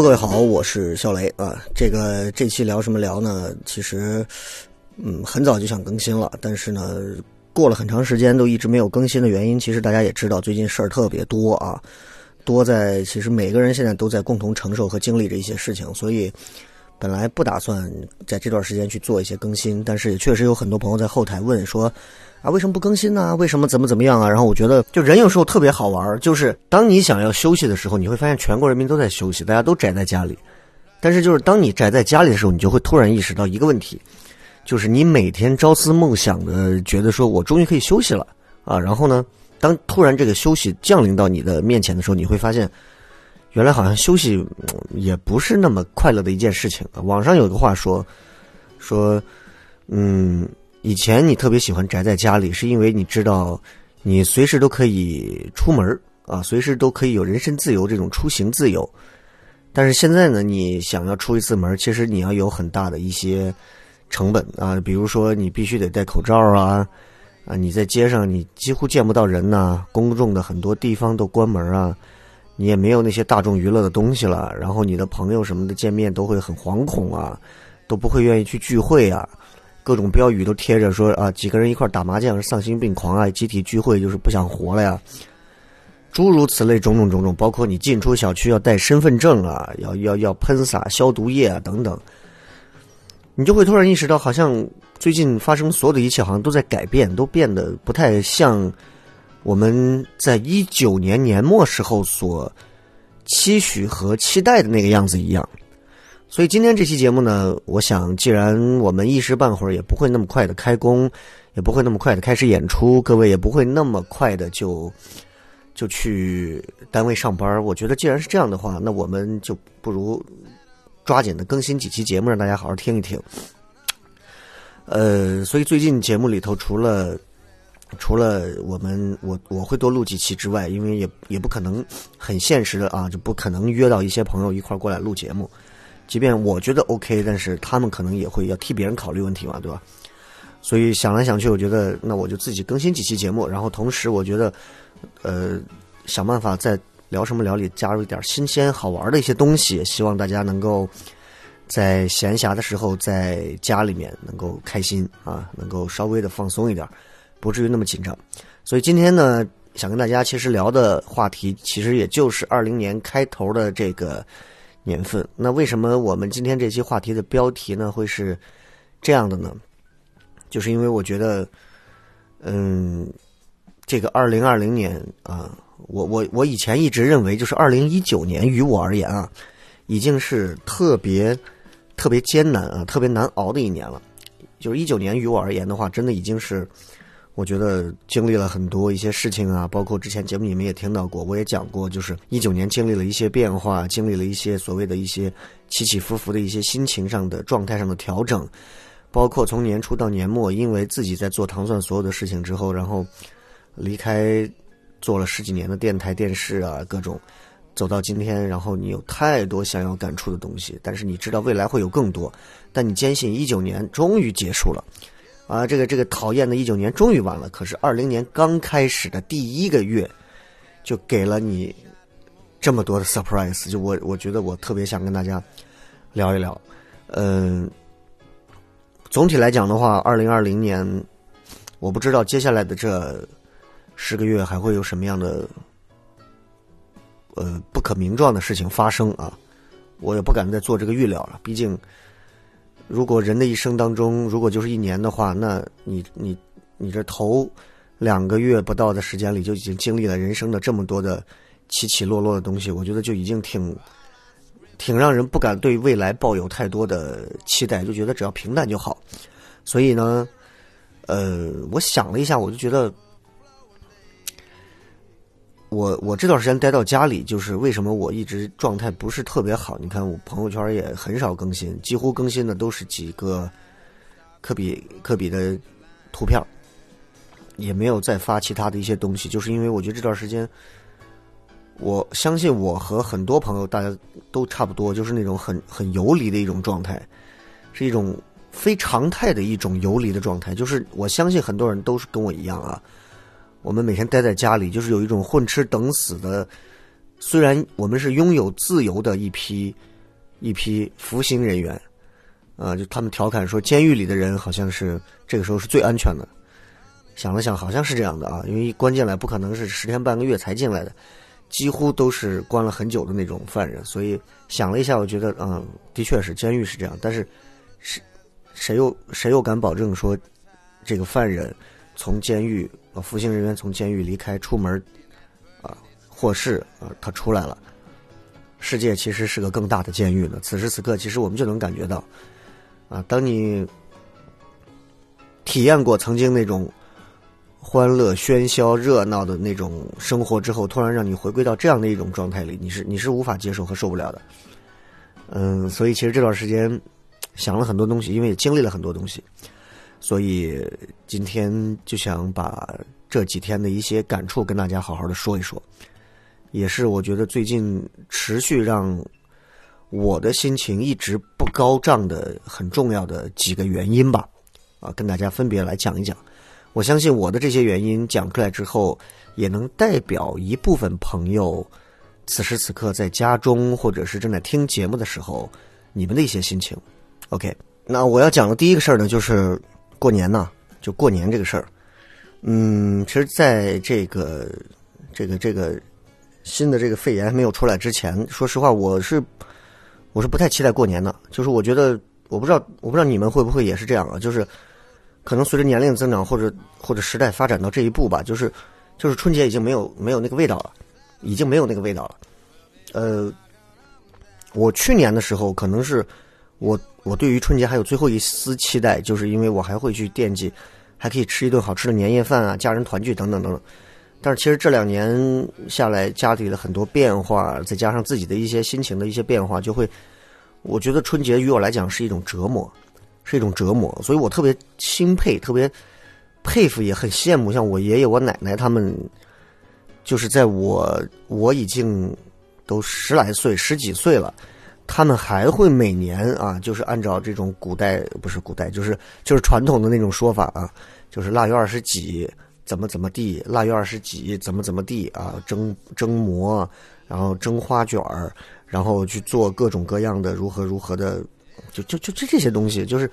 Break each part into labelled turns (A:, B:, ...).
A: 各位好，我是肖雷啊。这个这期聊什么聊呢？其实，嗯，很早就想更新了，但是呢，过了很长时间都一直没有更新的原因，其实大家也知道，最近事儿特别多啊，多在其实每个人现在都在共同承受和经历着一些事情，所以本来不打算在这段时间去做一些更新，但是也确实有很多朋友在后台问说。啊，为什么不更新呢？为什么怎么怎么样啊？然后我觉得，就人有时候特别好玩，就是当你想要休息的时候，你会发现全国人民都在休息，大家都宅在家里。但是，就是当你宅在家里的时候，你就会突然意识到一个问题，就是你每天朝思暮想的，觉得说我终于可以休息了啊。然后呢，当突然这个休息降临到你的面前的时候，你会发现，原来好像休息也不是那么快乐的一件事情。网上有个话说，说，嗯。以前你特别喜欢宅在家里，是因为你知道你随时都可以出门啊，随时都可以有人身自由这种出行自由。但是现在呢，你想要出一次门，其实你要有很大的一些成本啊，比如说你必须得戴口罩啊，啊，你在街上你几乎见不到人呐、公众的很多地方都关门啊，你也没有那些大众娱乐的东西了，然后你的朋友什么的见面都会很惶恐啊，都不会愿意去聚会啊。各种标语都贴着说啊，几个人一块打麻将是丧心病狂啊，集体聚会就是不想活了呀，诸如此类种种种种，包括你进出小区要带身份证啊，要要要喷洒消毒液啊等等，你就会突然意识到，好像最近发生所有的一切好像都在改变，都变得不太像我们在一九年年末时候所期许和期待的那个样子一样。所以今天这期节目呢，我想，既然我们一时半会儿也不会那么快的开工，也不会那么快的开始演出，各位也不会那么快的就就去单位上班。我觉得，既然是这样的话，那我们就不如抓紧的更新几期节目，让大家好好听一听。呃，所以最近节目里头，除了除了我们我我会多录几期之外，因为也也不可能很现实的啊，就不可能约到一些朋友一块儿过来录节目。即便我觉得 OK，但是他们可能也会要替别人考虑问题嘛，对吧？所以想来想去，我觉得那我就自己更新几期节目，然后同时我觉得，呃，想办法在聊什么聊里加入一点新鲜好玩的一些东西，希望大家能够在闲暇的时候在家里面能够开心啊，能够稍微的放松一点，不至于那么紧张。所以今天呢，想跟大家其实聊的话题，其实也就是二零年开头的这个。年份，那为什么我们今天这期话题的标题呢会是这样的呢？就是因为我觉得，嗯，这个二零二零年啊，我我我以前一直认为，就是二零一九年于我而言啊，已经是特别特别艰难啊、特别难熬的一年了。就是一九年于我而言的话，真的已经是。我觉得经历了很多一些事情啊，包括之前节目你们也听到过，我也讲过，就是一九年经历了一些变化，经历了一些所谓的一些起起伏伏的一些心情上的状态上的调整，包括从年初到年末，因为自己在做糖蒜所有的事情之后，然后离开做了十几年的电台、电视啊，各种走到今天，然后你有太多想要感触的东西，但是你知道未来会有更多，但你坚信一九年终于结束了。啊，这个这个讨厌的一九年终于完了，可是二零年刚开始的第一个月，就给了你这么多的 surprise，就我我觉得我特别想跟大家聊一聊。嗯，总体来讲的话，二零二零年，我不知道接下来的这十个月还会有什么样的呃不可名状的事情发生啊，我也不敢再做这个预料了，毕竟。如果人的一生当中，如果就是一年的话，那你你你这头两个月不到的时间里，就已经经历了人生的这么多的起起落落的东西，我觉得就已经挺挺让人不敢对未来抱有太多的期待，就觉得只要平淡就好。所以呢，呃，我想了一下，我就觉得，我我这段时间待到家里，就是为什么我一直状态不是特别好？你看我朋友圈也很少更新，几乎更新的都是几个科比科比的图片，也没有再发其他的一些东西，就是因为我觉得这段时间，我相信我和很多朋友大家都差不多，就是那种很很游离的一种状态，是一种非常态的一种游离的状态。就是我相信很多人都是跟我一样啊。我们每天待在家里，就是有一种混吃等死的。虽然我们是拥有自由的一批一批服刑人员，啊，就他们调侃说，监狱里的人好像是这个时候是最安全的。想了想，好像是这样的啊，因为关进来不可能是十天半个月才进来的，几乎都是关了很久的那种犯人。所以想了一下，我觉得，嗯，的确是监狱是这样。但是，谁谁又谁又敢保证说，这个犯人从监狱？服刑人员从监狱离开，出门啊，获释啊，他出来了。世界其实是个更大的监狱呢。此时此刻，其实我们就能感觉到，啊，当你体验过曾经那种欢乐、喧嚣、热闹的那种生活之后，突然让你回归到这样的一种状态里，你是你是无法接受和受不了的。嗯，所以其实这段时间想了很多东西，因为也经历了很多东西。所以今天就想把这几天的一些感触跟大家好好的说一说，也是我觉得最近持续让我的心情一直不高涨的很重要的几个原因吧，啊，跟大家分别来讲一讲。我相信我的这些原因讲出来之后，也能代表一部分朋友此时此刻在家中或者是正在听节目的时候，你们的一些心情。OK，那我要讲的第一个事儿呢，就是。过年呢，就过年这个事儿，嗯，其实在这个这个这个新的这个肺炎没有出来之前，说实话，我是我是不太期待过年的。就是我觉得，我不知道，我不知道你们会不会也是这样啊？就是可能随着年龄增长，或者或者时代发展到这一步吧，就是就是春节已经没有没有那个味道了，已经没有那个味道了。呃，我去年的时候可能是我。我对于春节还有最后一丝期待，就是因为我还会去惦记，还可以吃一顿好吃的年夜饭啊，家人团聚等等等等。但是其实这两年下来，家里的很多变化，再加上自己的一些心情的一些变化，就会，我觉得春节于我来讲是一种折磨，是一种折磨。所以我特别钦佩，特别佩服，也很羡慕，像我爷爷、我奶奶他们，就是在我我已经都十来岁、十几岁了。他们还会每年啊，就是按照这种古代不是古代，就是就是传统的那种说法啊，就是腊月二十几怎么怎么地，腊月二十几怎么怎么地啊，蒸蒸馍，然后蒸花卷儿，然后去做各种各样的如何如何的，就就就这这些东西，就是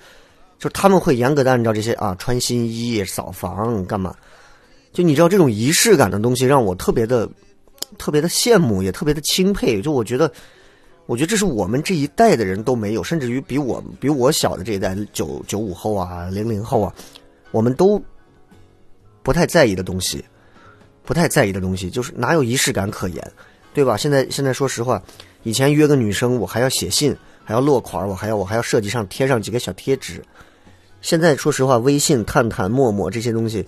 A: 就他们会严格的按照这些啊，穿新衣、扫房干嘛？就你知道这种仪式感的东西，让我特别的特别的羡慕，也特别的钦佩。就我觉得。我觉得这是我们这一代的人都没有，甚至于比我比我小的这一代九九五后啊、零零后啊，我们都不太在意的东西，不太在意的东西，就是哪有仪式感可言，对吧？现在现在说实话，以前约个女生，我还要写信，还要落款，我还要我还要设计上贴上几个小贴纸。现在说实话，微信、探探、陌陌这些东西，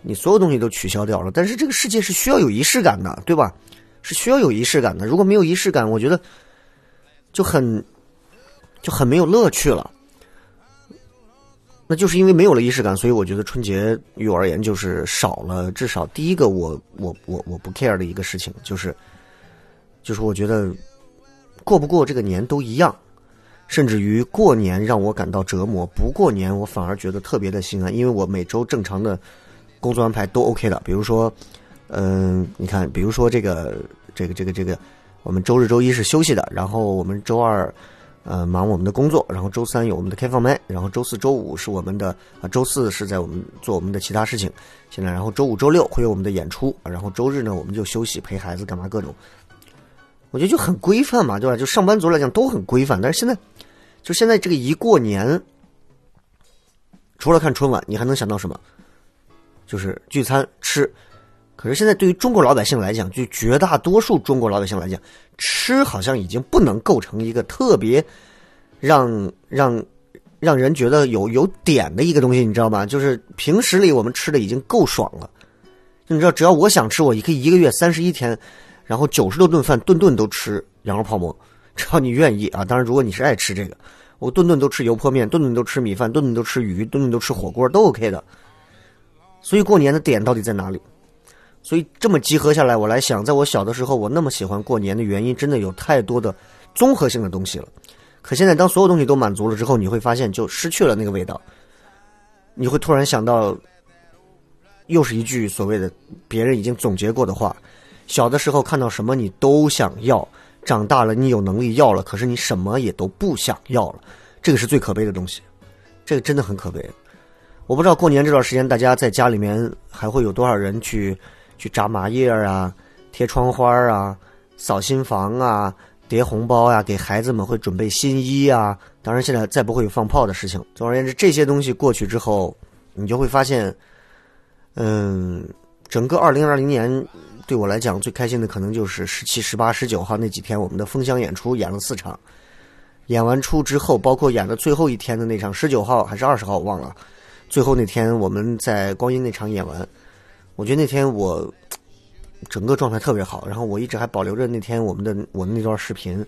A: 你所有东西都取消掉了。但是这个世界是需要有仪式感的，对吧？是需要有仪式感的。如果没有仪式感，我觉得。就很就很没有乐趣了，那就是因为没有了仪式感，所以我觉得春节于我而言就是少了。至少第一个，我我我我不 care 的一个事情，就是就是我觉得过不过这个年都一样，甚至于过年让我感到折磨，不过年我反而觉得特别的心安，因为我每周正常的工作安排都 OK 的。比如说，嗯，你看，比如说这个这个这个这个。我们周日、周一是休息的，然后我们周二，呃，忙我们的工作，然后周三有我们的开放麦，然后周四周五是我们的啊，周四是在我们做我们的其他事情，现在然后周五、周六会有我们的演出，然后周日呢我们就休息陪孩子干嘛各种，我觉得就很规范嘛，对吧？就上班族来讲都很规范，但是现在就现在这个一过年，除了看春晚，你还能想到什么？就是聚餐吃。可是现在对于中国老百姓来讲，就绝大多数中国老百姓来讲，吃好像已经不能构成一个特别让让让人觉得有有点的一个东西，你知道吗？就是平时里我们吃的已经够爽了，你知道，只要我想吃，我也可以一个月三十一天，然后九十多顿饭，顿顿都吃羊肉泡馍，只要你愿意啊。当然，如果你是爱吃这个，我顿顿都吃油泼面，顿顿都吃米饭，顿顿都吃鱼，顿顿都吃火锅，都 OK 的。所以过年的点到底在哪里？所以这么集合下来，我来想，在我小的时候，我那么喜欢过年的原因，真的有太多的综合性的东西了。可现在，当所有东西都满足了之后，你会发现就失去了那个味道。你会突然想到，又是一句所谓的别人已经总结过的话：小的时候看到什么你都想要，长大了你有能力要了，可是你什么也都不想要了。这个是最可悲的东西，这个真的很可悲。我不知道过年这段时间大家在家里面还会有多少人去。去扎麻叶啊，贴窗花啊，扫新房啊，叠红包呀，给孩子们会准备新衣啊。当然，现在再不会有放炮的事情。总而言之，这些东西过去之后，你就会发现，嗯，整个二零二零年对我来讲最开心的可能就是十七、十八、十九号那几天，我们的封箱演出演了四场。演完出之后，包括演的最后一天的那场，十九号还是二十号，我忘了。最后那天我们在光阴那场演完。我觉得那天我整个状态特别好，然后我一直还保留着那天我们的我的那段视频。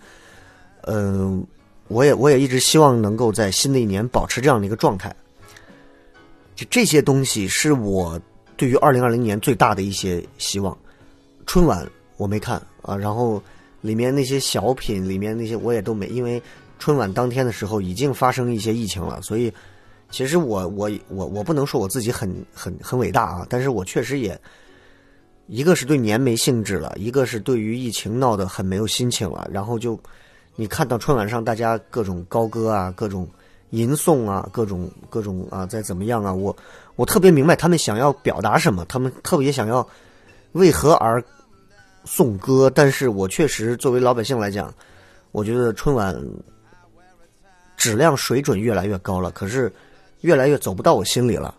A: 嗯，我也我也一直希望能够在新的一年保持这样的一个状态。就这些东西是我对于二零二零年最大的一些希望。春晚我没看啊，然后里面那些小品里面那些我也都没，因为春晚当天的时候已经发生一些疫情了，所以。其实我我我我不能说我自己很很很伟大啊，但是我确实也，一个是对年没兴致了，一个是对于疫情闹得很没有心情了。然后就你看到春晚上大家各种高歌啊，各种吟诵啊，各种各种啊，在怎么样啊？我我特别明白他们想要表达什么，他们特别想要为何而颂歌。但是我确实作为老百姓来讲，我觉得春晚质量水准越来越高了，可是。越来越走不到我心里了，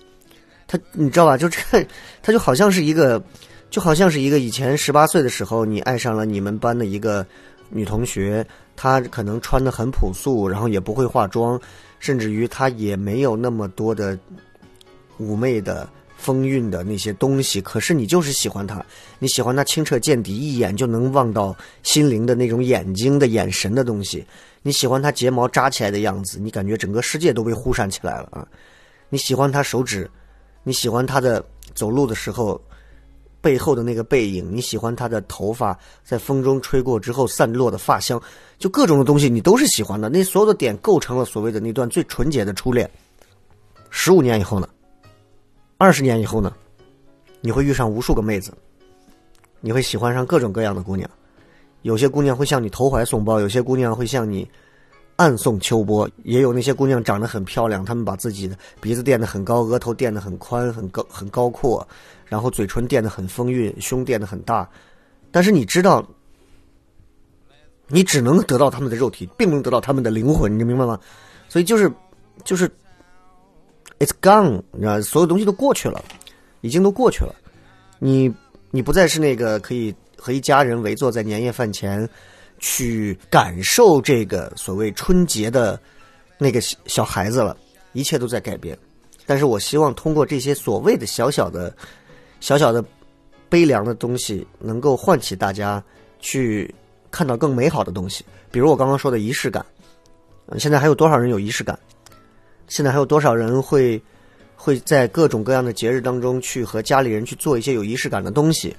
A: 他你知道吧？就这，他就好像是一个，就好像是一个以前十八岁的时候，你爱上了你们班的一个女同学，她可能穿的很朴素，然后也不会化妆，甚至于她也没有那么多的妩媚的风韵的那些东西，可是你就是喜欢她，你喜欢她清澈见底，一眼就能望到心灵的那种眼睛的眼神的东西。你喜欢他睫毛扎起来的样子，你感觉整个世界都被忽闪起来了啊！你喜欢他手指，你喜欢他的走路的时候背后的那个背影，你喜欢他的头发在风中吹过之后散落的发香，就各种的东西你都是喜欢的。那所有的点构成了所谓的那段最纯洁的初恋。十五年以后呢？二十年以后呢？你会遇上无数个妹子，你会喜欢上各种各样的姑娘。有些姑娘会向你投怀送抱，有些姑娘会向你暗送秋波，也有那些姑娘长得很漂亮，她们把自己的鼻子垫得很高，额头垫得很宽、很高、很高阔，然后嘴唇垫得很丰韵，胸垫得很大。但是你知道，你只能得到他们的肉体，并不能得到他们的灵魂，你明白吗？所以就是就是，it's gone，你知道，所有东西都过去了，已经都过去了。你你不再是那个可以。和一家人围坐在年夜饭前，去感受这个所谓春节的那个小孩子了，一切都在改变。但是我希望通过这些所谓的小小的、小小的悲凉的东西，能够唤起大家去看到更美好的东西。比如我刚刚说的仪式感，现在还有多少人有仪式感？现在还有多少人会会在各种各样的节日当中去和家里人去做一些有仪式感的东西？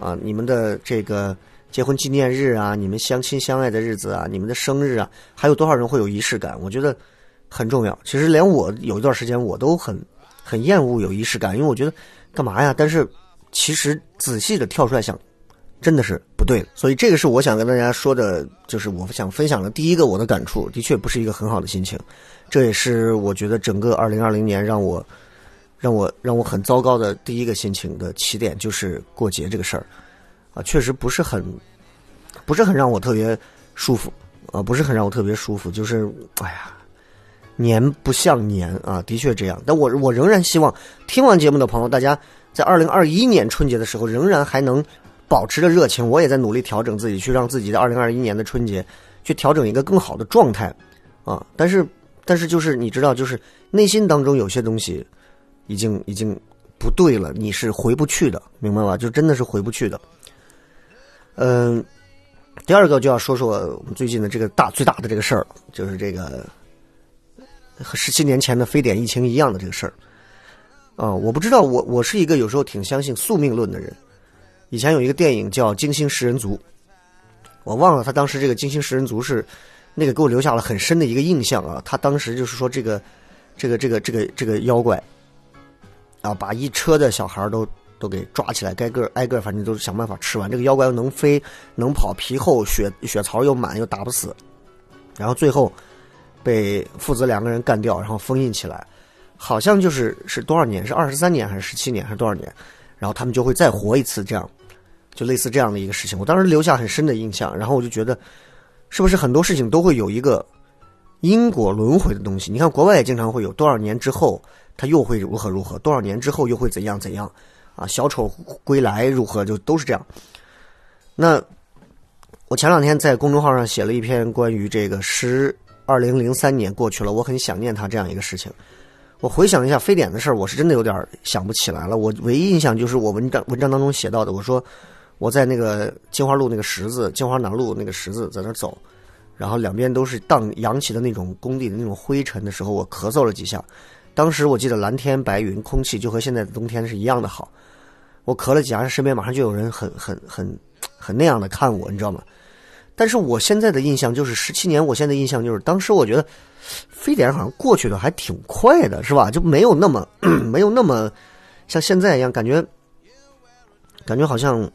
A: 啊，你们的这个结婚纪念日啊，你们相亲相爱的日子啊，你们的生日啊，还有多少人会有仪式感？我觉得很重要。其实连我有一段时间我都很很厌恶有仪式感，因为我觉得干嘛呀？但是其实仔细的跳出来想，真的是不对的。所以这个是我想跟大家说的，就是我想分享的第一个我的感触，的确不是一个很好的心情。这也是我觉得整个二零二零年让我。让我让我很糟糕的第一个心情的起点就是过节这个事儿，啊，确实不是很，不是很让我特别舒服，啊，不是很让我特别舒服，就是哎呀，年不像年啊，的确这样。但我我仍然希望听完节目的朋友，大家在二零二一年春节的时候仍然还能保持着热情。我也在努力调整自己，去让自己的二零二一年的春节去调整一个更好的状态，啊，但是但是就是你知道，就是内心当中有些东西。已经已经不对了，你是回不去的，明白吧？就真的是回不去的。嗯，第二个就要说说我们最近的这个大最大的这个事儿，就是这个和十七年前的非典疫情一样的这个事儿。啊，我不知道，我我是一个有时候挺相信宿命论的人。以前有一个电影叫《金星食人族》，我忘了他当时这个《金星食人族》是那个给我留下了很深的一个印象啊。他当时就是说这个这个这个这个这个妖怪啊，把一车的小孩都都给抓起来，挨个挨个，反正都是想办法吃完。这个妖怪又能飞能跑，皮厚血血槽又满，又打不死，然后最后被父子两个人干掉，然后封印起来。好像就是是多少年？是二十三年还是十七年还是多少年？然后他们就会再活一次，这样就类似这样的一个事情。我当时留下很深的印象，然后我就觉得，是不是很多事情都会有一个因果轮回的东西？你看国外也经常会有多少年之后他又会如何如何，多少年之后又会怎样怎样啊？小丑归来如何就都是这样。那我前两天在公众号上写了一篇关于这个十二零零三年过去了，我很想念他这样一个事情。我回想一下非典的事儿，我是真的有点想不起来了。我唯一印象就是我文章文章当中写到的，我说我在那个金花路那个十字，金花南路那个十字在那走，然后两边都是荡扬起的那种工地的那种灰尘的时候，我咳嗽了几下。当时我记得蓝天白云，空气就和现在的冬天是一样的好。我咳了几下，身边马上就有人很很很很那样的看我，你知道吗？但是我现在的印象就是十七年，我现在印象就是当时我觉得。非典好像过去的还挺快的，是吧？就没有那么 没有那么像现在一样，感觉感觉好像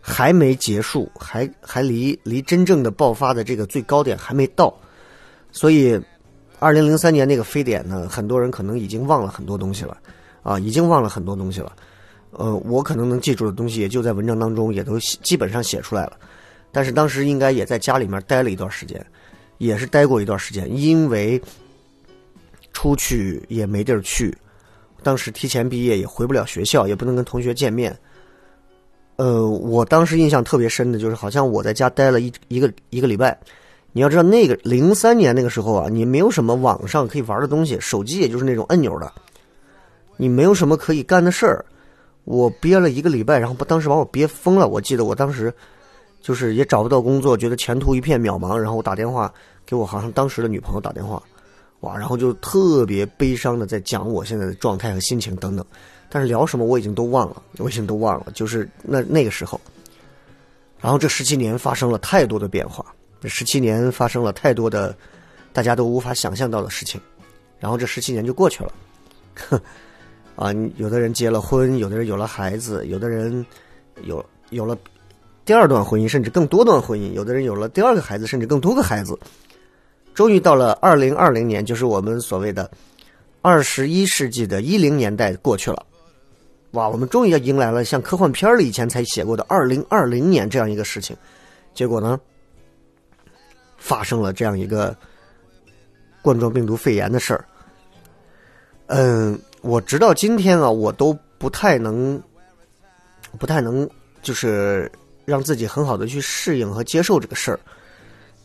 A: 还没结束，还还离离真正的爆发的这个最高点还没到。所以，二零零三年那个非典呢，很多人可能已经忘了很多东西了啊，已经忘了很多东西了。呃，我可能能记住的东西，也就在文章当中也都基本上写出来了。但是当时应该也在家里面待了一段时间。也是待过一段时间，因为出去也没地儿去，当时提前毕业也回不了学校，也不能跟同学见面。呃，我当时印象特别深的就是，好像我在家待了一一个一个礼拜。你要知道，那个零三年那个时候啊，你没有什么网上可以玩的东西，手机也就是那种按钮的，你没有什么可以干的事儿。我憋了一个礼拜，然后把当时把我憋疯了。我记得我当时就是也找不到工作，觉得前途一片渺茫，然后我打电话。给我好像当时的女朋友打电话，哇，然后就特别悲伤的在讲我现在的状态和心情等等，但是聊什么我已经都忘了，我已经都忘了，就是那那个时候，然后这十七年发生了太多的变化，这十七年发生了太多的大家都无法想象到的事情，然后这十七年就过去了，哼，啊，有的人结了婚，有的人有了孩子，有的人有有了第二段婚姻，甚至更多段婚姻，有的人有了第二个孩子，甚至更多个孩子。终于到了二零二零年，就是我们所谓的二十一世纪的一零年代过去了，哇！我们终于要迎来了像科幻片里以前才写过的二零二零年这样一个事情。结果呢，发生了这样一个冠状病毒肺炎的事儿。嗯，我直到今天啊，我都不太能，不太能，就是让自己很好的去适应和接受这个事儿。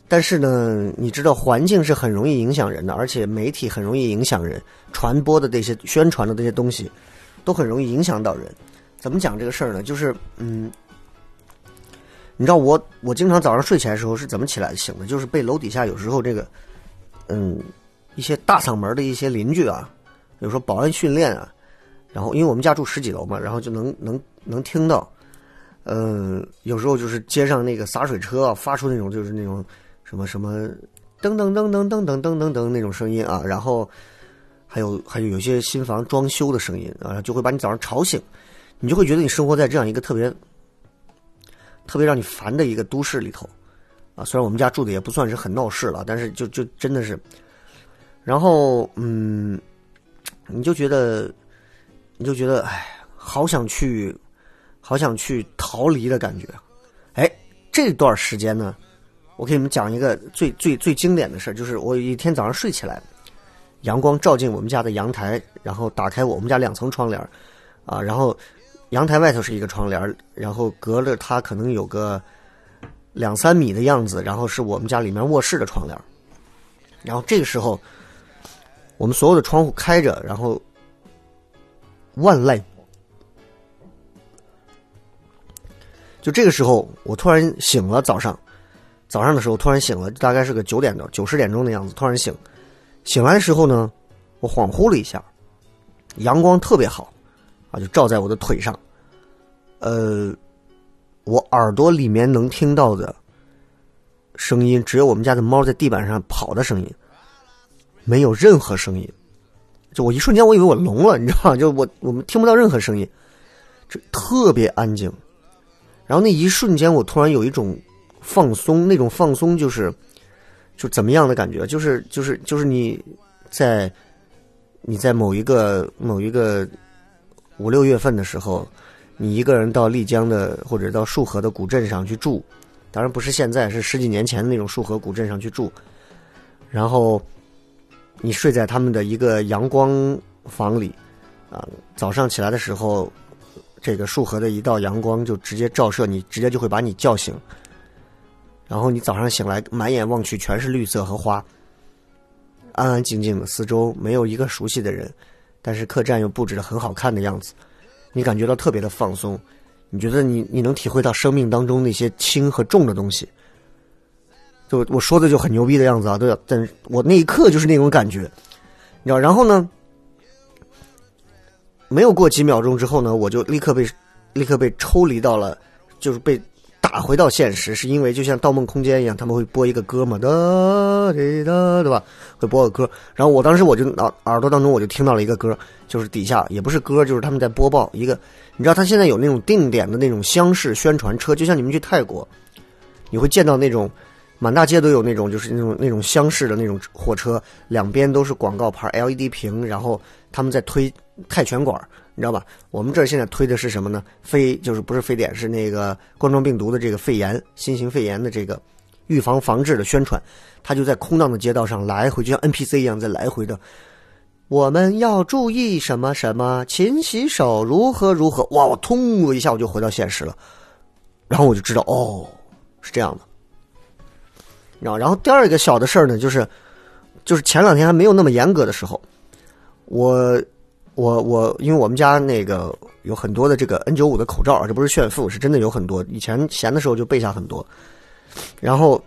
A: 但是呢，你知道环境是很容易影响人的，而且媒体很容易影响人，传播的这些宣传的这些东西，都很容易影响到人。怎么讲这个事儿呢？就是，嗯，你知道我我经常早上睡起来的时候是怎么起来醒的？就是被楼底下有时候这个，嗯，一些大嗓门的一些邻居啊，比如说保安训练啊，然后因为我们家住十几楼嘛，然后就能能能听到，嗯，有时候就是街上那个洒水车，发出那种就是那种。什么什么，噔噔噔噔噔噔噔噔噔那种声音啊，然后还有还有有些新房装修的声音啊，就会把你早上吵醒，你就会觉得你生活在这样一个特别特别让你烦的一个都市里头啊。虽然我们家住的也不算是很闹市了，但是就就真的是，然后嗯，你就觉得你就觉得哎，好想去，好想去逃离的感觉。哎，这段时间呢。我给你们讲一个最最最经典的事，就是我一天早上睡起来，阳光照进我们家的阳台，然后打开我们家两层窗帘，啊，然后阳台外头是一个窗帘，然后隔了它可能有个两三米的样子，然后是我们家里面卧室的窗帘，然后这个时候我们所有的窗户开着，然后万籁，就这个时候我突然醒了，早上早上的时候突然醒了，大概是个九点多、九十点钟的样子，突然醒。醒来的时候呢，我恍惚了一下，阳光特别好，啊，就照在我的腿上。呃，我耳朵里面能听到的声音，只有我们家的猫在地板上跑的声音，没有任何声音。就我一瞬间，我以为我聋了，你知道吗？就我我们听不到任何声音，这特别安静。然后那一瞬间，我突然有一种放松，那种放松就是，就怎么样的感觉？就是就是就是你在你在某一个某一个五六月份的时候，你一个人到丽江的或者到束河的古镇上去住，当然不是现在，是十几年前的那种束河古镇上去住，然后你睡在他们的一个阳光房里，啊，早上起来的时候。这个束河的一道阳光就直接照射你，直接就会把你叫醒。然后你早上醒来，满眼望去全是绿色和花，安安静静的，四周没有一个熟悉的人，但是客栈又布置的很好看的样子，你感觉到特别的放松。你觉得你你能体会到生命当中那些轻和重的东西。就我说的就很牛逼的样子啊，对，但我那一刻就是那种感觉，你知道？然后呢？没有过几秒钟之后呢，我就立刻被，立刻被抽离到了，就是被打回到现实，是因为就像《盗梦空间》一样，他们会播一个歌嘛，哒滴哒，对吧？会播个歌，然后我当时我就耳耳朵当中我就听到了一个歌，就是底下也不是歌，就是他们在播报一个，你知道他现在有那种定点的那种厢式宣传车，就像你们去泰国，你会见到那种满大街都有那种就是那种那种厢式的那种货车，两边都是广告牌 LED 屏，然后他们在推。泰拳馆，你知道吧？我们这现在推的是什么呢？非就是不是非典，是那个冠状病毒的这个肺炎，新型肺炎的这个预防防治的宣传。他就在空荡的街道上来回，就像 NPC 一样在来回的。我们要注意什么什么，勤洗手，如何如何。哇！我通一下我就回到现实了，然后我就知道哦，是这样的。然后，然后第二个小的事儿呢，就是就是前两天还没有那么严格的时候，我。我我因为我们家那个有很多的这个 N 九五的口罩，这不是炫富，是真的有很多。以前闲的时候就备下很多，然后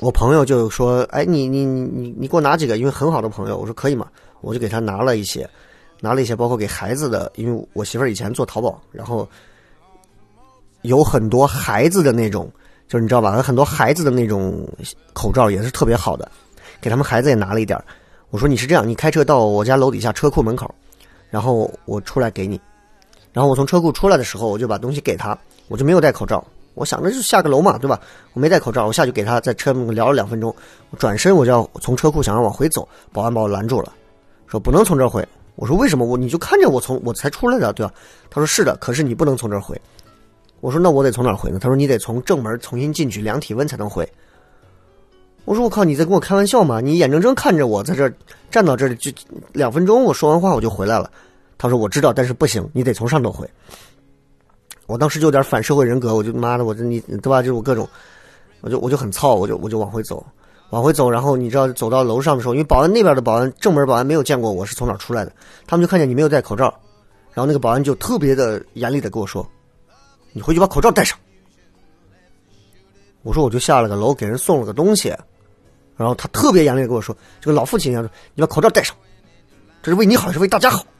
A: 我朋友就说：“哎，你你你你你给我拿几个？因为很好的朋友，我说可以嘛，我就给他拿了一些，拿了一些，包括给孩子的，因为我媳妇儿以前做淘宝，然后有很多孩子的那种，就是你知道吧，很多孩子的那种口罩也是特别好的，给他们孩子也拿了一点我说你是这样，你开车到我家楼底下车库门口。然后我出来给你，然后我从车库出来的时候，我就把东西给他，我就没有戴口罩，我想着就下个楼嘛，对吧？我没戴口罩，我下去给他在车门口聊了两分钟，我转身我就要从车库想要往回走，保安把我拦住了，说不能从这儿回。我说为什么？我你就看着我从我才出来的，对吧？他说是的，可是你不能从这儿回。我说那我得从哪儿回呢？他说你得从正门重新进去量体温才能回。我说我靠，你在跟我开玩笑吗？你眼睁睁看着我在这站到这里就两分钟，我说完话我就回来了。他说我知道，但是不行，你得从上头回。我当时就有点反社会人格，我就妈的，我这你对吧？就是我各种，我就我就很操，我就我就往回走，往回走。然后你知道走到楼上的时候，因为保安那边的保安正门保安没有见过我是从哪出来的，他们就看见你没有戴口罩，然后那个保安就特别的严厉的跟我说：“你回去把口罩戴上。”我说我就下了个楼给人送了个东西。然后他特别严厉的跟我说：“这个老父亲一样说，你把口罩戴上，这是为你好，是为大家好。”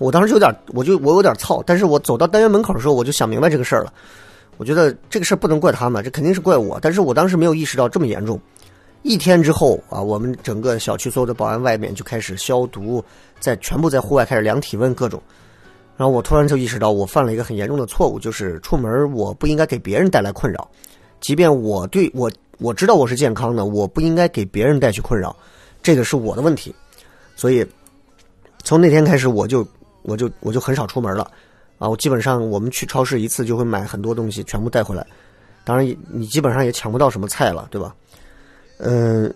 A: 我当时就有点，我就我有点操。但是我走到单元门口的时候，我就想明白这个事儿了。我觉得这个事儿不能怪他们，这肯定是怪我。但是我当时没有意识到这么严重。一天之后啊，我们整个小区所有的保安外面就开始消毒，在全部在户外开始量体温，各种。然后我突然就意识到，我犯了一个很严重的错误，就是出门我不应该给别人带来困扰，即便我对我。我知道我是健康的，我不应该给别人带去困扰，这个是我的问题。所以从那天开始，我就我就我就很少出门了啊！我基本上我们去超市一次就会买很多东西，全部带回来。当然，你基本上也抢不到什么菜了，对吧？嗯，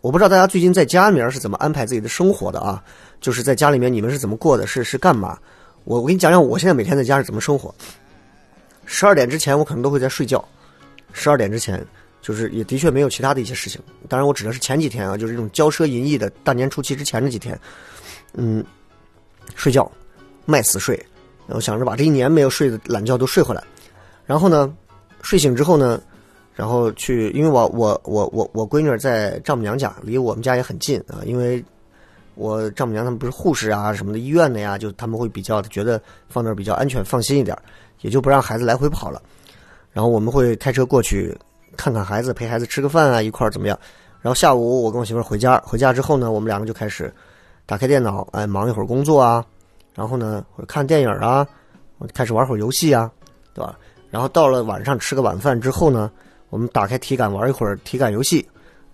A: 我不知道大家最近在家里面是怎么安排自己的生活的啊？就是在家里面你们是怎么过的？是是干嘛？我我给你讲讲我现在每天在家是怎么生活。十二点之前我可能都会在睡觉，十二点之前。就是也的确没有其他的一些事情，当然我指的是前几天啊，就是这种骄奢淫逸的大年初七之前这几天，嗯，睡觉，卖死睡，然后想着把这一年没有睡的懒觉都睡回来，然后呢，睡醒之后呢，然后去，因为我我我我我闺女在丈母娘家，离我们家也很近啊，因为我丈母娘他们不是护士啊什么的，医院的呀，就他们会比较觉得放那儿比较安全，放心一点，也就不让孩子来回跑了。然后我们会开车过去看看孩子，陪孩子吃个饭啊，一块儿怎么样？然后下午我跟我媳妇回家，回家之后呢，我们两个就开始打开电脑，哎，忙一会儿工作啊，然后呢，或者看电影啊，开始玩会儿游戏啊，对吧？然后到了晚上吃个晚饭之后呢，我们打开体感玩一会儿体感游戏，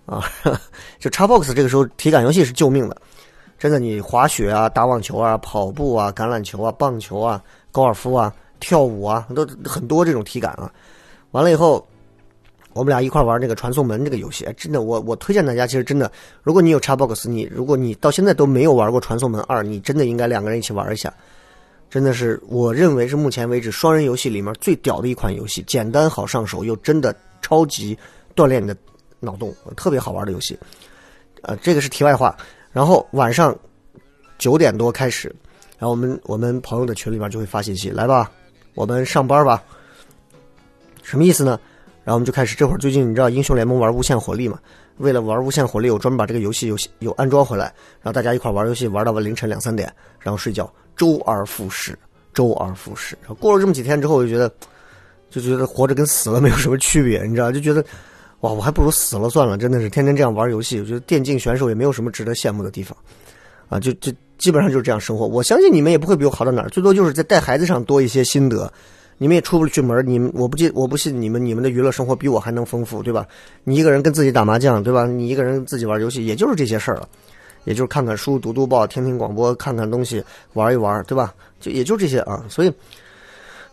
A: 啊，就 Xbox 这个时候体感游戏是救命的，真的，你滑雪啊、打网球啊、跑步啊、橄榄球啊、棒球啊、高尔夫啊、跳舞啊，都很多这种体感啊。完了以后，我们俩一块玩那个传送门这个游戏，真的，我我推荐大家，其实真的，如果你有 Xbox，你如果你到现在都没有玩过传送门二，你真的应该两个人一起玩一下。真的是，我认为是目前为止双人游戏里面最屌的一款游戏，简单好上手，又真的超级锻炼你的脑洞，特别好玩的游戏。呃，这个是题外话。然后晚上九点多开始，然后我们我们朋友的群里面就会发信息，来吧，我们上班吧。什么意思呢？然后我们就开始，这会儿最近你知道英雄联盟玩无限火力嘛？为了玩无限火力，我专门把这个游戏有有安装回来，然后大家一块玩游戏，玩到了凌晨两三点，然后睡觉。周而复始，周而复始。然后过了这么几天之后，我就觉得，就觉得活着跟死了没有什么区别，你知道？就觉得，哇，我还不如死了算了。真的是天天这样玩游戏，我觉得电竞选手也没有什么值得羡慕的地方，啊，就就基本上就是这样生活。我相信你们也不会比我好到哪儿，最多就是在带孩子上多一些心得。你们也出不去门，你们我不记我不信你们你们的娱乐生活比我还能丰富，对吧？你一个人跟自己打麻将，对吧？你一个人自己玩游戏，也就是这些事儿了。也就是看看书、读读报、听听广播、看看东西、玩一玩，对吧？就也就这些啊。所以，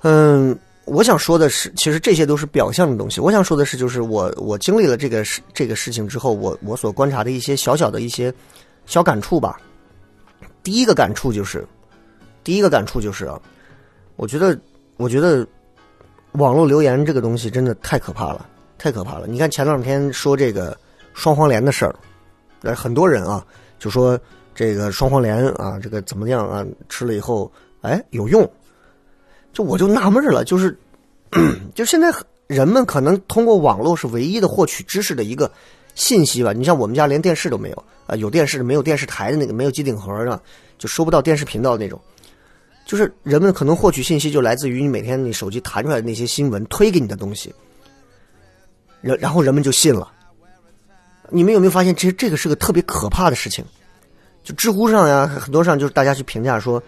A: 嗯，我想说的是，其实这些都是表象的东西。我想说的是，就是我我经历了这个事这个事情之后，我我所观察的一些小小的一些小感触吧。第一个感触就是，第一个感触就是啊，我觉得我觉得网络留言这个东西真的太可怕了，太可怕了。你看前两天说这个双黄连的事儿，呃，很多人啊。就说这个双黄连啊，这个怎么样啊？吃了以后，哎，有用。就我就纳闷了，就是，就现在人们可能通过网络是唯一的获取知识的一个信息吧。你像我们家连电视都没有啊，有电视没有电视台的那个，没有机顶盒的，就收不到电视频道那种。就是人们可能获取信息就来自于你每天你手机弹出来的那些新闻推给你的东西，然然后人们就信了。你们有没有发现，其实这个是个特别可怕的事情？就知乎上呀，很多上就是大家去评价说，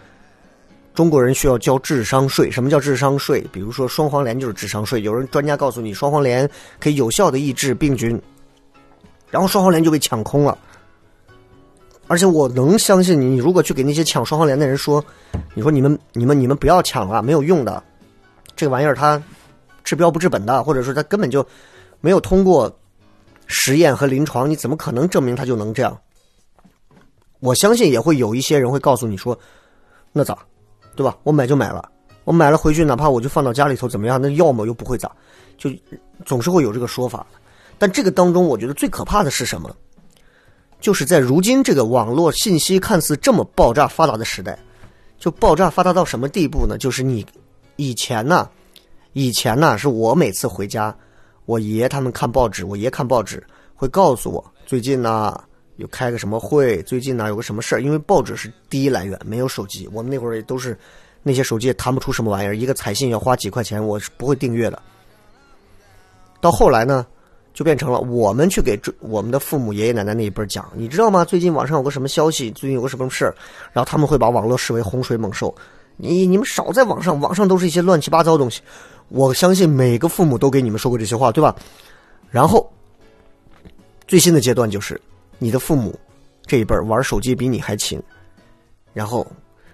A: 中国人需要交智商税。什么叫智商税？比如说双黄连就是智商税。有人专家告诉你，双黄连可以有效的抑制病菌，然后双黄连就被抢空了。而且我能相信你，你如果去给那些抢双黄连的人说，你说你们、你们、你们不要抢了，没有用的，这个玩意儿它治标不治本的，或者说它根本就没有通过。实验和临床，你怎么可能证明它就能这样？我相信也会有一些人会告诉你说：“那咋，对吧？我买就买了，我买了回去，哪怕我就放到家里头，怎么样？那要么又不会咋，就总是会有这个说法。但这个当中，我觉得最可怕的是什么？就是在如今这个网络信息看似这么爆炸发达的时代，就爆炸发达到什么地步呢？就是你以前呢，以前呢，是我每次回家。我爷他们看报纸，我爷看报纸会告诉我，最近呢有开个什么会，最近呢有个什么事儿。因为报纸是第一来源，没有手机，我们那会儿也都是那些手机也弹不出什么玩意儿，一个彩信要花几块钱，我是不会订阅的。到后来呢，就变成了我们去给我们的父母、爷爷奶奶那一辈讲，你知道吗？最近网上有个什么消息，最近有个什么事，然后他们会把网络视为洪水猛兽。你你们少在网上，网上都是一些乱七八糟的东西。我相信每个父母都给你们说过这些话，对吧？然后最新的阶段就是你的父母这一辈玩手机比你还勤，然后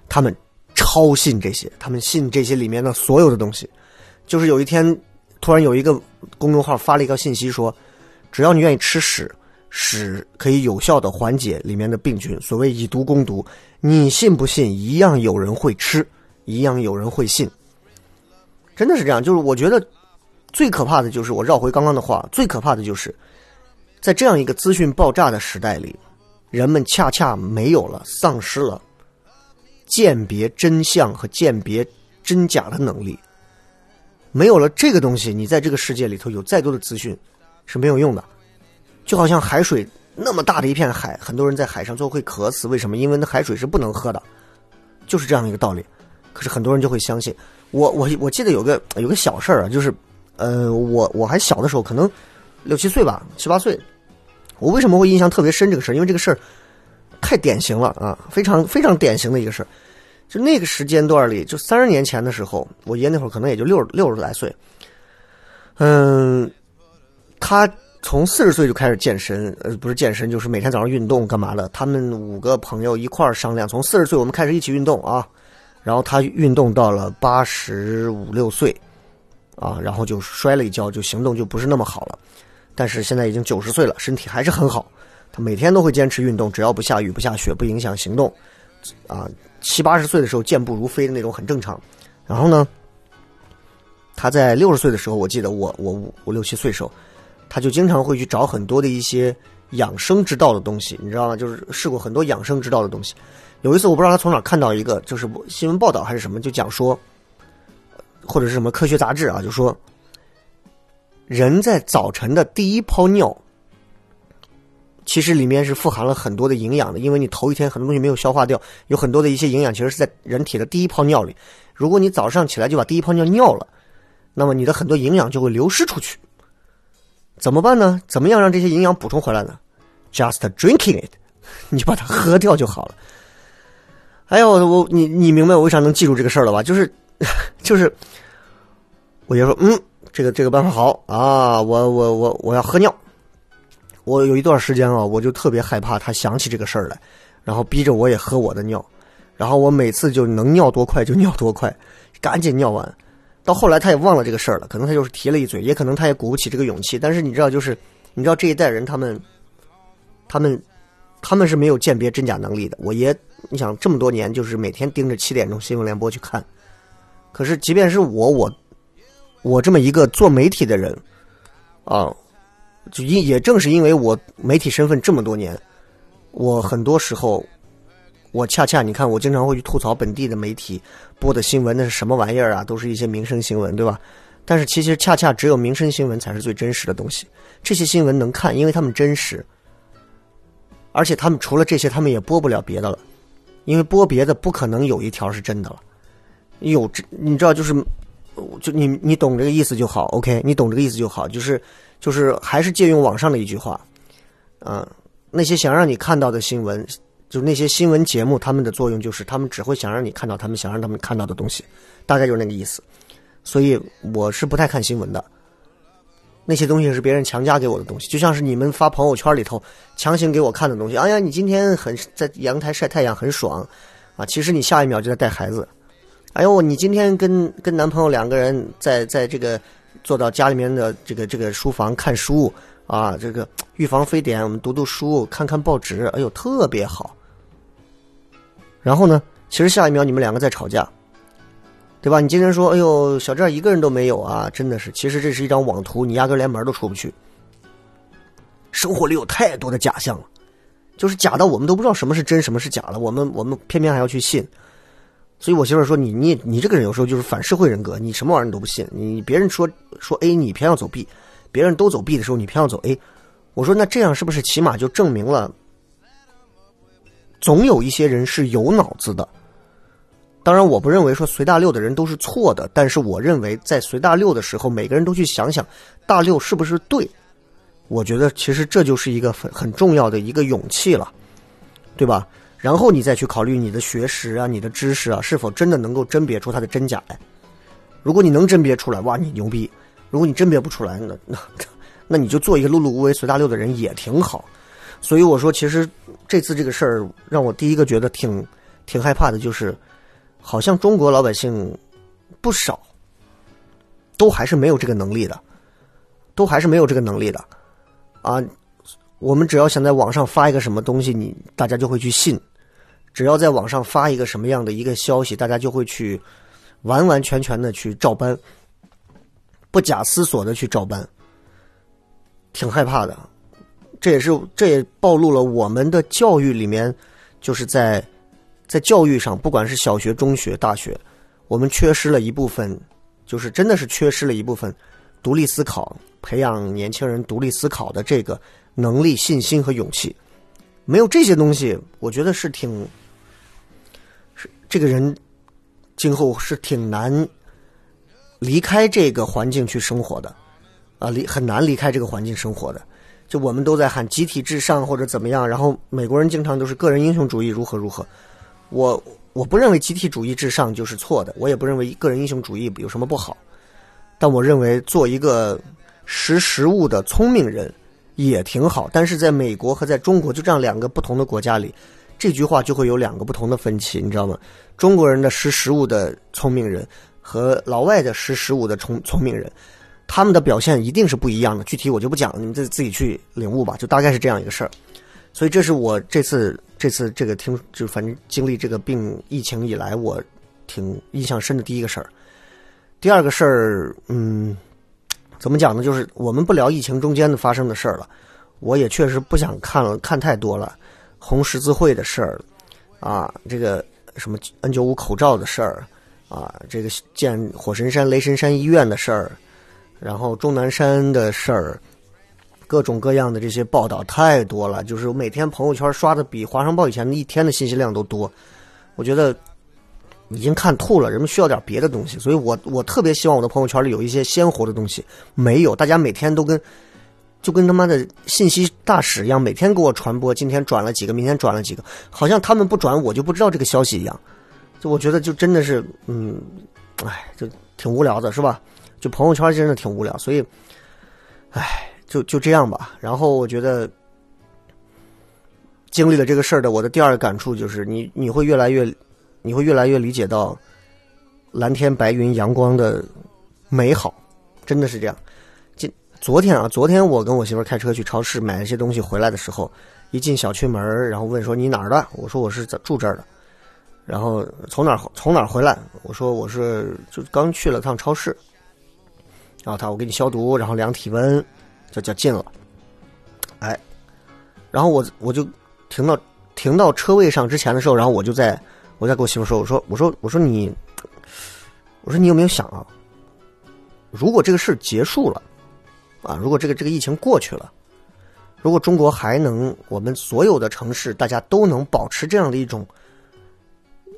A: 他们超信这些，他们信这些里面的所有的东西。就是有一天突然有一个公众号发了一个信息说，只要你愿意吃屎，屎可以有效的缓解里面的病菌。所谓以毒攻毒，你信不信？一样有人会吃，一样有人会信。真的是这样，就是我觉得最可怕的就是我绕回刚刚的话，最可怕的就是在这样一个资讯爆炸的时代里，人们恰恰没有了、丧失了鉴别真相和鉴别真假的能力。没有了这个东西，你在这个世界里头有再多的资讯是没有用的。就好像海水那么大的一片海，很多人在海上最后会渴死，为什么？因为那海水是不能喝的，就是这样一个道理。可是很多人就会相信。我我我记得有个有个小事儿啊，就是呃，我我还小的时候，可能六七岁吧，七八岁。我为什么会印象特别深这个事儿？因为这个事儿太典型了啊，非常非常典型的一个事儿。就那个时间段里，就三十年前的时候，我爷那会儿可能也就六六十来岁。嗯，他从四十岁就开始健身，呃，不是健身，就是每天早上运动干嘛的。他们五个朋友一块儿商量，从四十岁我们开始一起运动啊。然后他运动到了八十五六岁，啊，然后就摔了一跤，就行动就不是那么好了。但是现在已经九十岁了，身体还是很好。他每天都会坚持运动，只要不下雨不下雪，不影响行动，啊，七八十岁的时候健步如飞的那种很正常。然后呢，他在六十岁的时候，我记得我我五五六七岁时候，他就经常会去找很多的一些养生之道的东西，你知道吗？就是试过很多养生之道的东西。有一次，我不知道他从哪看到一个，就是新闻报道还是什么，就讲说，或者是什么科学杂志啊，就说，人在早晨的第一泡尿，其实里面是富含了很多的营养的，因为你头一天很多东西没有消化掉，有很多的一些营养其实是在人体的第一泡尿里。如果你早上起来就把第一泡尿尿了，那么你的很多营养就会流失出去。怎么办呢？怎么样让这些营养补充回来呢？Just drinking it，你把它喝掉就好了。哎呦，我你你明白我为啥能记住这个事儿了吧？就是 就是，我爷说，嗯，这个这个办法好啊，我我我我要喝尿。我有一段时间啊，我就特别害怕他想起这个事儿来，然后逼着我也喝我的尿，然后我每次就能尿多快就尿多快，赶紧尿完。到后来他也忘了这个事儿了，可能他就是提了一嘴，也可能他也鼓不起这个勇气。但是你知道，就是你知道这一代人他们他们他们是没有鉴别真假能力的。我爷。你想这么多年，就是每天盯着七点钟新闻联播去看，可是即便是我，我我这么一个做媒体的人，啊，就因也正是因为我媒体身份这么多年，我很多时候，我恰恰你看，我经常会去吐槽本地的媒体播的新闻，那是什么玩意儿啊？都是一些民生新闻，对吧？但是其实恰恰只有民生新闻才是最真实的东西，这些新闻能看，因为他们真实，而且他们除了这些，他们也播不了别的了。因为播别的不可能有一条是真的了，有这你知道就是，就你你懂这个意思就好，OK，你懂这个意思就好，就是就是还是借用网上的一句话，嗯，那些想让你看到的新闻，就那些新闻节目，他们的作用就是他们只会想让你看到他们想让他们看到的东西，大概就是那个意思，所以我是不太看新闻的。那些东西是别人强加给我的东西，就像是你们发朋友圈里头强行给我看的东西。哎呀，你今天很在阳台晒太阳很爽，啊，其实你下一秒就在带孩子。哎呦，你今天跟跟男朋友两个人在在这个坐到家里面的这个这个书房看书啊，这个预防非典，我们读读书，看看报纸，哎呦，特别好。然后呢，其实下一秒你们两个在吵架。对吧？你今天说，哎呦，小赵一个人都没有啊，真的是。其实这是一张网图，你压根连门都出不去。生活里有太多的假象了，就是假到我们都不知道什么是真，什么是假了。我们我们偏偏还要去信。所以我媳妇说，你你你这个人有时候就是反社会人格，你什么玩意儿你都不信。你别人说说 A，你偏要走 B；别人都走 B 的时候，你偏要走 A。我说那这样是不是起码就证明了，总有一些人是有脑子的。当然，我不认为说随大六的人都是错的，但是我认为在随大六的时候，每个人都去想想大六是不是对。我觉得其实这就是一个很很重要的一个勇气了，对吧？然后你再去考虑你的学识啊、你的知识啊，是否真的能够甄别出它的真假来。如果你能甄别出来，哇，你牛逼；如果你甄别不出来，那那 那你就做一个碌碌无为、随大溜的人也挺好。所以我说，其实这次这个事儿让我第一个觉得挺挺害怕的，就是。好像中国老百姓不少，都还是没有这个能力的，都还是没有这个能力的啊！我们只要想在网上发一个什么东西，你大家就会去信；只要在网上发一个什么样的一个消息，大家就会去完完全全的去照搬，不假思索的去照搬，挺害怕的。这也是这也暴露了我们的教育里面，就是在。在教育上，不管是小学、中学、大学，我们缺失了一部分，就是真的是缺失了一部分独立思考，培养年轻人独立思考的这个能力、信心和勇气。没有这些东西，我觉得是挺这个人今后是挺难离开这个环境去生活的啊，离很难离开这个环境生活的。就我们都在喊集体至上或者怎么样，然后美国人经常都是个人英雄主义如何如何。我我不认为集体主义至上就是错的，我也不认为个人英雄主义有什么不好。但我认为做一个识时务的聪明人也挺好。但是在美国和在中国就这样两个不同的国家里，这句话就会有两个不同的分歧，你知道吗？中国人的识时务的聪明人和老外的识时务的聪聪明人。他们的表现一定是不一样的，具体我就不讲了，你们自自己去领悟吧。就大概是这样一个事儿，所以这是我这次这次这个听，就反正经历这个病疫情以来，我挺印象深的第一个事儿。第二个事儿，嗯，怎么讲呢？就是我们不聊疫情中间的发生的事儿了，我也确实不想看了，看太多了。红十字会的事儿，啊，这个什么 N 九五口罩的事儿，啊，这个建火神山雷神山医院的事儿。然后钟南山的事儿，各种各样的这些报道太多了，就是我每天朋友圈刷的比《华商报》以前的一天的信息量都多。我觉得已经看吐了，人们需要点别的东西，所以我我特别希望我的朋友圈里有一些鲜活的东西。没有，大家每天都跟就跟他妈的信息大使一样，每天给我传播，今天转了几个，明天转了几个，好像他们不转我就不知道这个消息一样。就我觉得就真的是，嗯，哎，就挺无聊的，是吧？就朋友圈真的挺无聊，所以，唉，就就这样吧。然后我觉得，经历了这个事儿的，我的第二个感触就是，你你会越来越，你会越来越理解到蓝天白云、阳光的美好，真的是这样。昨天啊，昨天我跟我媳妇开车去超市买一些东西回来的时候，一进小区门，然后问说你哪儿的？我说我是住这儿的。然后从哪儿从哪儿回来？我说我是就刚去了趟超市。然后他，我给你消毒，然后量体温，就就进了。哎，然后我我就停到停到车位上之前的时候，然后我就在我在跟我媳妇说，我说我说我说你，我说你有没有想啊？如果这个事结束了，啊，如果这个这个疫情过去了，如果中国还能，我们所有的城市大家都能保持这样的一种，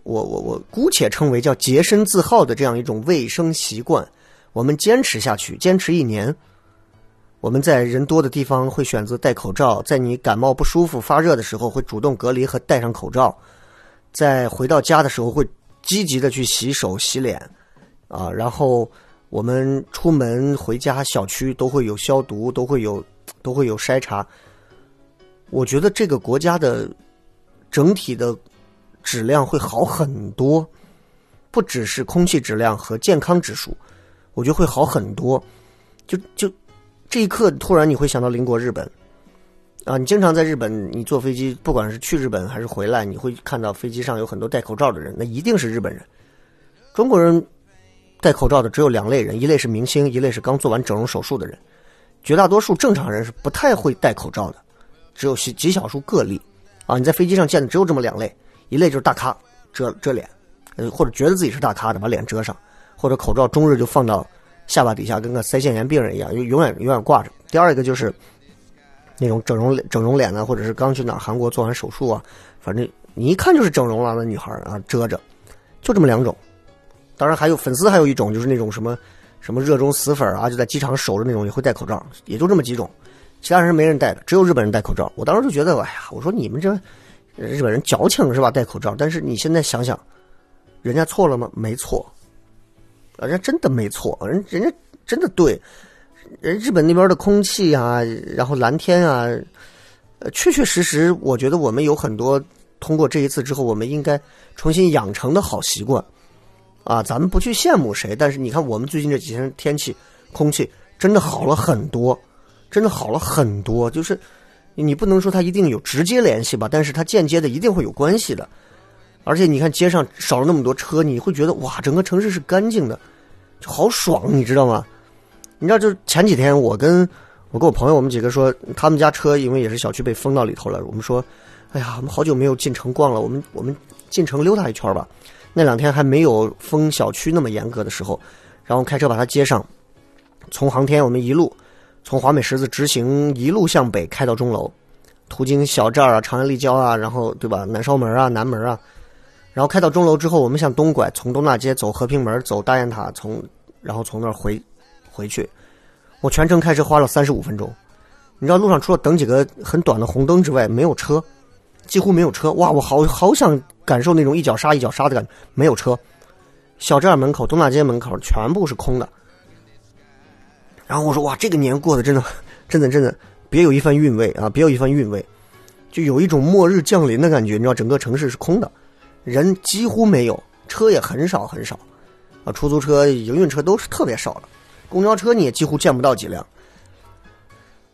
A: 我我我姑且称为叫洁身自好的这样一种卫生习惯。我们坚持下去，坚持一年。我们在人多的地方会选择戴口罩，在你感冒不舒服、发热的时候会主动隔离和戴上口罩，在回到家的时候会积极的去洗手、洗脸，啊，然后我们出门回家、小区都会有消毒，都会有 都会有筛查。我觉得这个国家的整体的质量会好很多，不只是空气质量和健康指数。我觉得会好很多，就就这一刻突然你会想到邻国日本，啊，你经常在日本，你坐飞机，不管是去日本还是回来，你会看到飞机上有很多戴口罩的人，那一定是日本人。中国人戴口罩的只有两类人，一类是明星，一类是刚做完整容手术的人，绝大多数正常人是不太会戴口罩的，只有极极少数个例，啊，你在飞机上见的只有这么两类，一类就是大咖遮遮脸，呃，或者觉得自己是大咖的把脸遮上。或者口罩终日就放到下巴底下，跟个腮腺炎病人一样，永远永远挂着。第二个就是那种整容整容脸呢，或者是刚去哪韩国做完手术啊，反正你一看就是整容了的女孩啊，遮着，就这么两种。当然还有粉丝，还有一种就是那种什么什么热衷死粉啊，就在机场守着那种也会戴口罩，也就这么几种，其他人没人戴的，只有日本人戴口罩。我当时就觉得，哎呀，我说你们这日本人矫情是吧？戴口罩，但是你现在想想，人家错了吗？没错。人家真的没错，人人家真的对，人日本那边的空气啊，然后蓝天啊，呃，确确实实，我觉得我们有很多通过这一次之后，我们应该重新养成的好习惯啊。咱们不去羡慕谁，但是你看，我们最近这几天天气、空气真的好了很多，真的好了很多。就是你不能说它一定有直接联系吧，但是它间接的一定会有关系的。而且你看街上少了那么多车，你会觉得哇，整个城市是干净的，就好爽，你知道吗？你知道，就前几天我跟我跟我朋友，我们几个说，他们家车因为也是小区被封到里头了，我们说，哎呀，我们好久没有进城逛了，我们我们进城溜达一圈吧。那两天还没有封小区那么严格的时候，然后开车把他接上，从航天我们一路从华美十字直行一路向北开到钟楼，途经小寨啊、长安立交啊，然后对吧？南稍门啊、南门啊，然后开到钟楼之后，我们向东拐，从东大街走和平门，走大雁塔，从然后从那儿回回去。我全程开车花了三十五分钟。你知道路上除了等几个很短的红灯之外，没有车，几乎没有车。哇，我好好想感受那种一脚刹一脚刹的感觉。没有车，小寨门口、东大街门口全部是空的。然后我说哇，这个年过得真的、真的、真的别有一番韵味啊！别有一番韵味，就有一种末日降临的感觉。你知道，整个城市是空的，人几乎没有，车也很少很少啊。出租车、营运车都是特别少的，公交车你也几乎见不到几辆。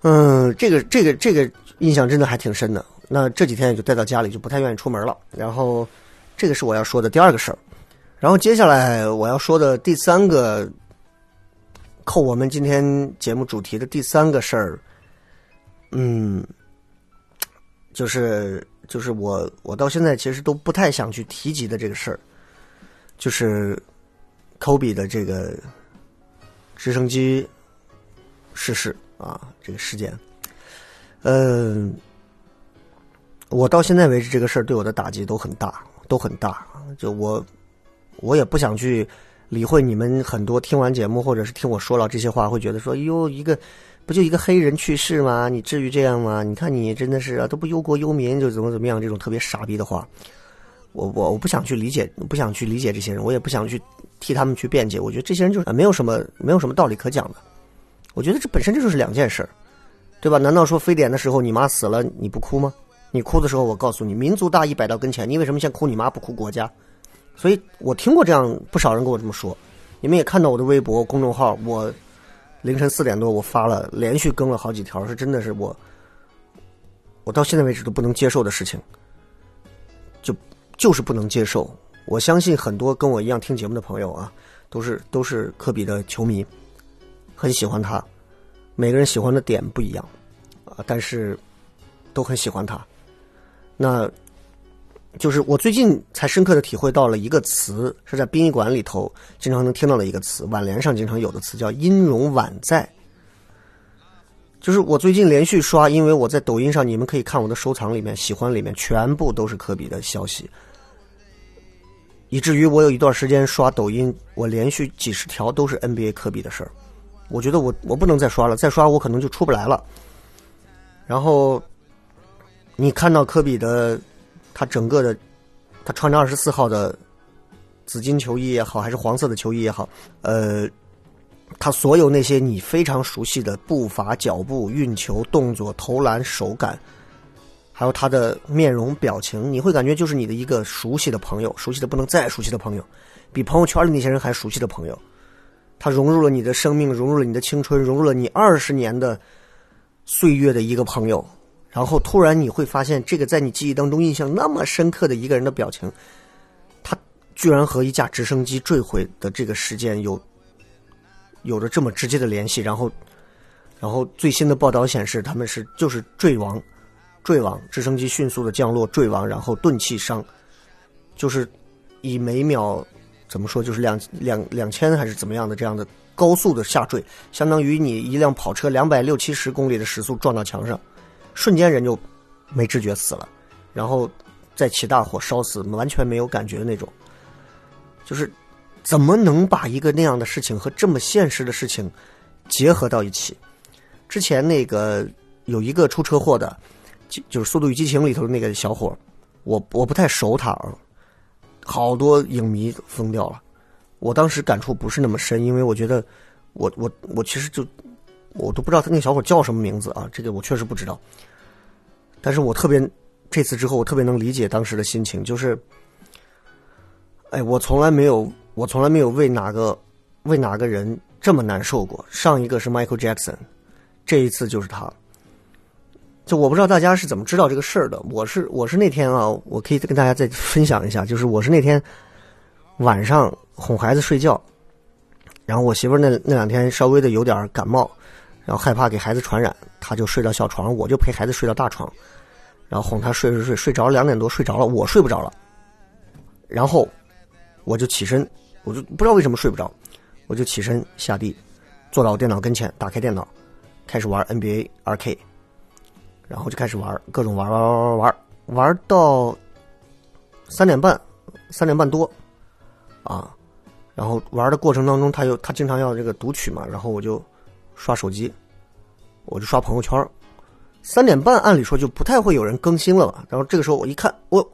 A: 嗯，这个这个这个印象真的还挺深的。那这几天也就待到家里，就不太愿意出门了。然后，这个是我要说的第二个事儿。然后接下来我要说的第三个，扣我们今天节目主题的第三个事儿，嗯，就是就是我我到现在其实都不太想去提及的这个事儿，就是科比的这个直升机逝世。啊，这个事件，嗯，我到现在为止，这个事儿对我的打击都很大，都很大。就我，我也不想去理会你们很多听完节目或者是听我说了这些话，会觉得说，哟，一个不就一个黑人去世吗？你至于这样吗？你看你真的是啊，都不忧国忧民，就怎么怎么样，这种特别傻逼的话，我我我不想去理解，不想去理解这些人，我也不想去替他们去辩解。我觉得这些人就是没有什么没有什么道理可讲的。我觉得这本身这就是两件事儿，对吧？难道说非典的时候你妈死了你不哭吗？你哭的时候，我告诉你，民族大义摆到跟前，你为什么先哭你妈不哭国家？所以我听过这样不少人跟我这么说，你们也看到我的微博公众号，我凌晨四点多我发了，连续更了好几条，是真的是我，我到现在为止都不能接受的事情，就就是不能接受。我相信很多跟我一样听节目的朋友啊，都是都是科比的球迷。很喜欢他，每个人喜欢的点不一样，啊，但是都很喜欢他。那就是我最近才深刻的体会到了一个词，是在殡仪馆里头经常能听到的一个词，挽联上经常有的词，叫“音容宛在”。就是我最近连续刷，因为我在抖音上，你们可以看我的收藏里面、喜欢里面，全部都是科比的消息，以至于我有一段时间刷抖音，我连续几十条都是 NBA 科比的事儿。我觉得我我不能再刷了，再刷我可能就出不来了。然后，你看到科比的他整个的，他穿着二十四号的紫金球衣也好，还是黄色的球衣也好，呃，他所有那些你非常熟悉的步伐、脚步、运球、动作、投篮、手感，还有他的面容表情，你会感觉就是你的一个熟悉的朋友，熟悉的不能再熟悉的朋友，比朋友圈里那些人还熟悉的朋友。他融入了你的生命，融入了你的青春，融入了你二十年的岁月的一个朋友，然后突然你会发现，这个在你记忆当中印象那么深刻的一个人的表情，他居然和一架直升机坠毁的这个事件有有着这么直接的联系。然后，然后最新的报道显示，他们是就是坠亡，坠亡，直升机迅速的降落，坠亡，然后钝器伤，就是以每秒。怎么说？就是两两两千还是怎么样的这样的高速的下坠，相当于你一辆跑车两百六七十公里的时速撞到墙上，瞬间人就没知觉死了，然后再起大火烧死，完全没有感觉的那种。就是怎么能把一个那样的事情和这么现实的事情结合到一起？之前那个有一个出车祸的，就就是《速度与激情》里头的那个小伙，我我不太熟他啊。好多影迷疯掉了，我当时感触不是那么深，因为我觉得，我我我其实就我都不知道他那个小伙叫什么名字啊，这个我确实不知道。但是我特别这次之后，我特别能理解当时的心情，就是，哎，我从来没有，我从来没有为哪个为哪个人这么难受过。上一个是 Michael Jackson，这一次就是他。就我不知道大家是怎么知道这个事儿的。我是我是那天啊，我可以跟大家再分享一下。就是我是那天晚上哄孩子睡觉，然后我媳妇那那两天稍微的有点感冒，然后害怕给孩子传染，他就睡到小床，我就陪孩子睡到大床，然后哄他睡睡睡，睡着两点多睡着了，我睡不着了，然后我就起身，我就不知道为什么睡不着，我就起身下地，坐到我电脑跟前，打开电脑，开始玩 NBA 2K，然后就开始玩各种玩玩玩玩玩玩到三点半，三点半多啊。然后玩的过程当中，他又他经常要这个读取嘛，然后我就刷手机，我就刷朋友圈。三点半按理说就不太会有人更新了吧？然后这个时候我一看，哦，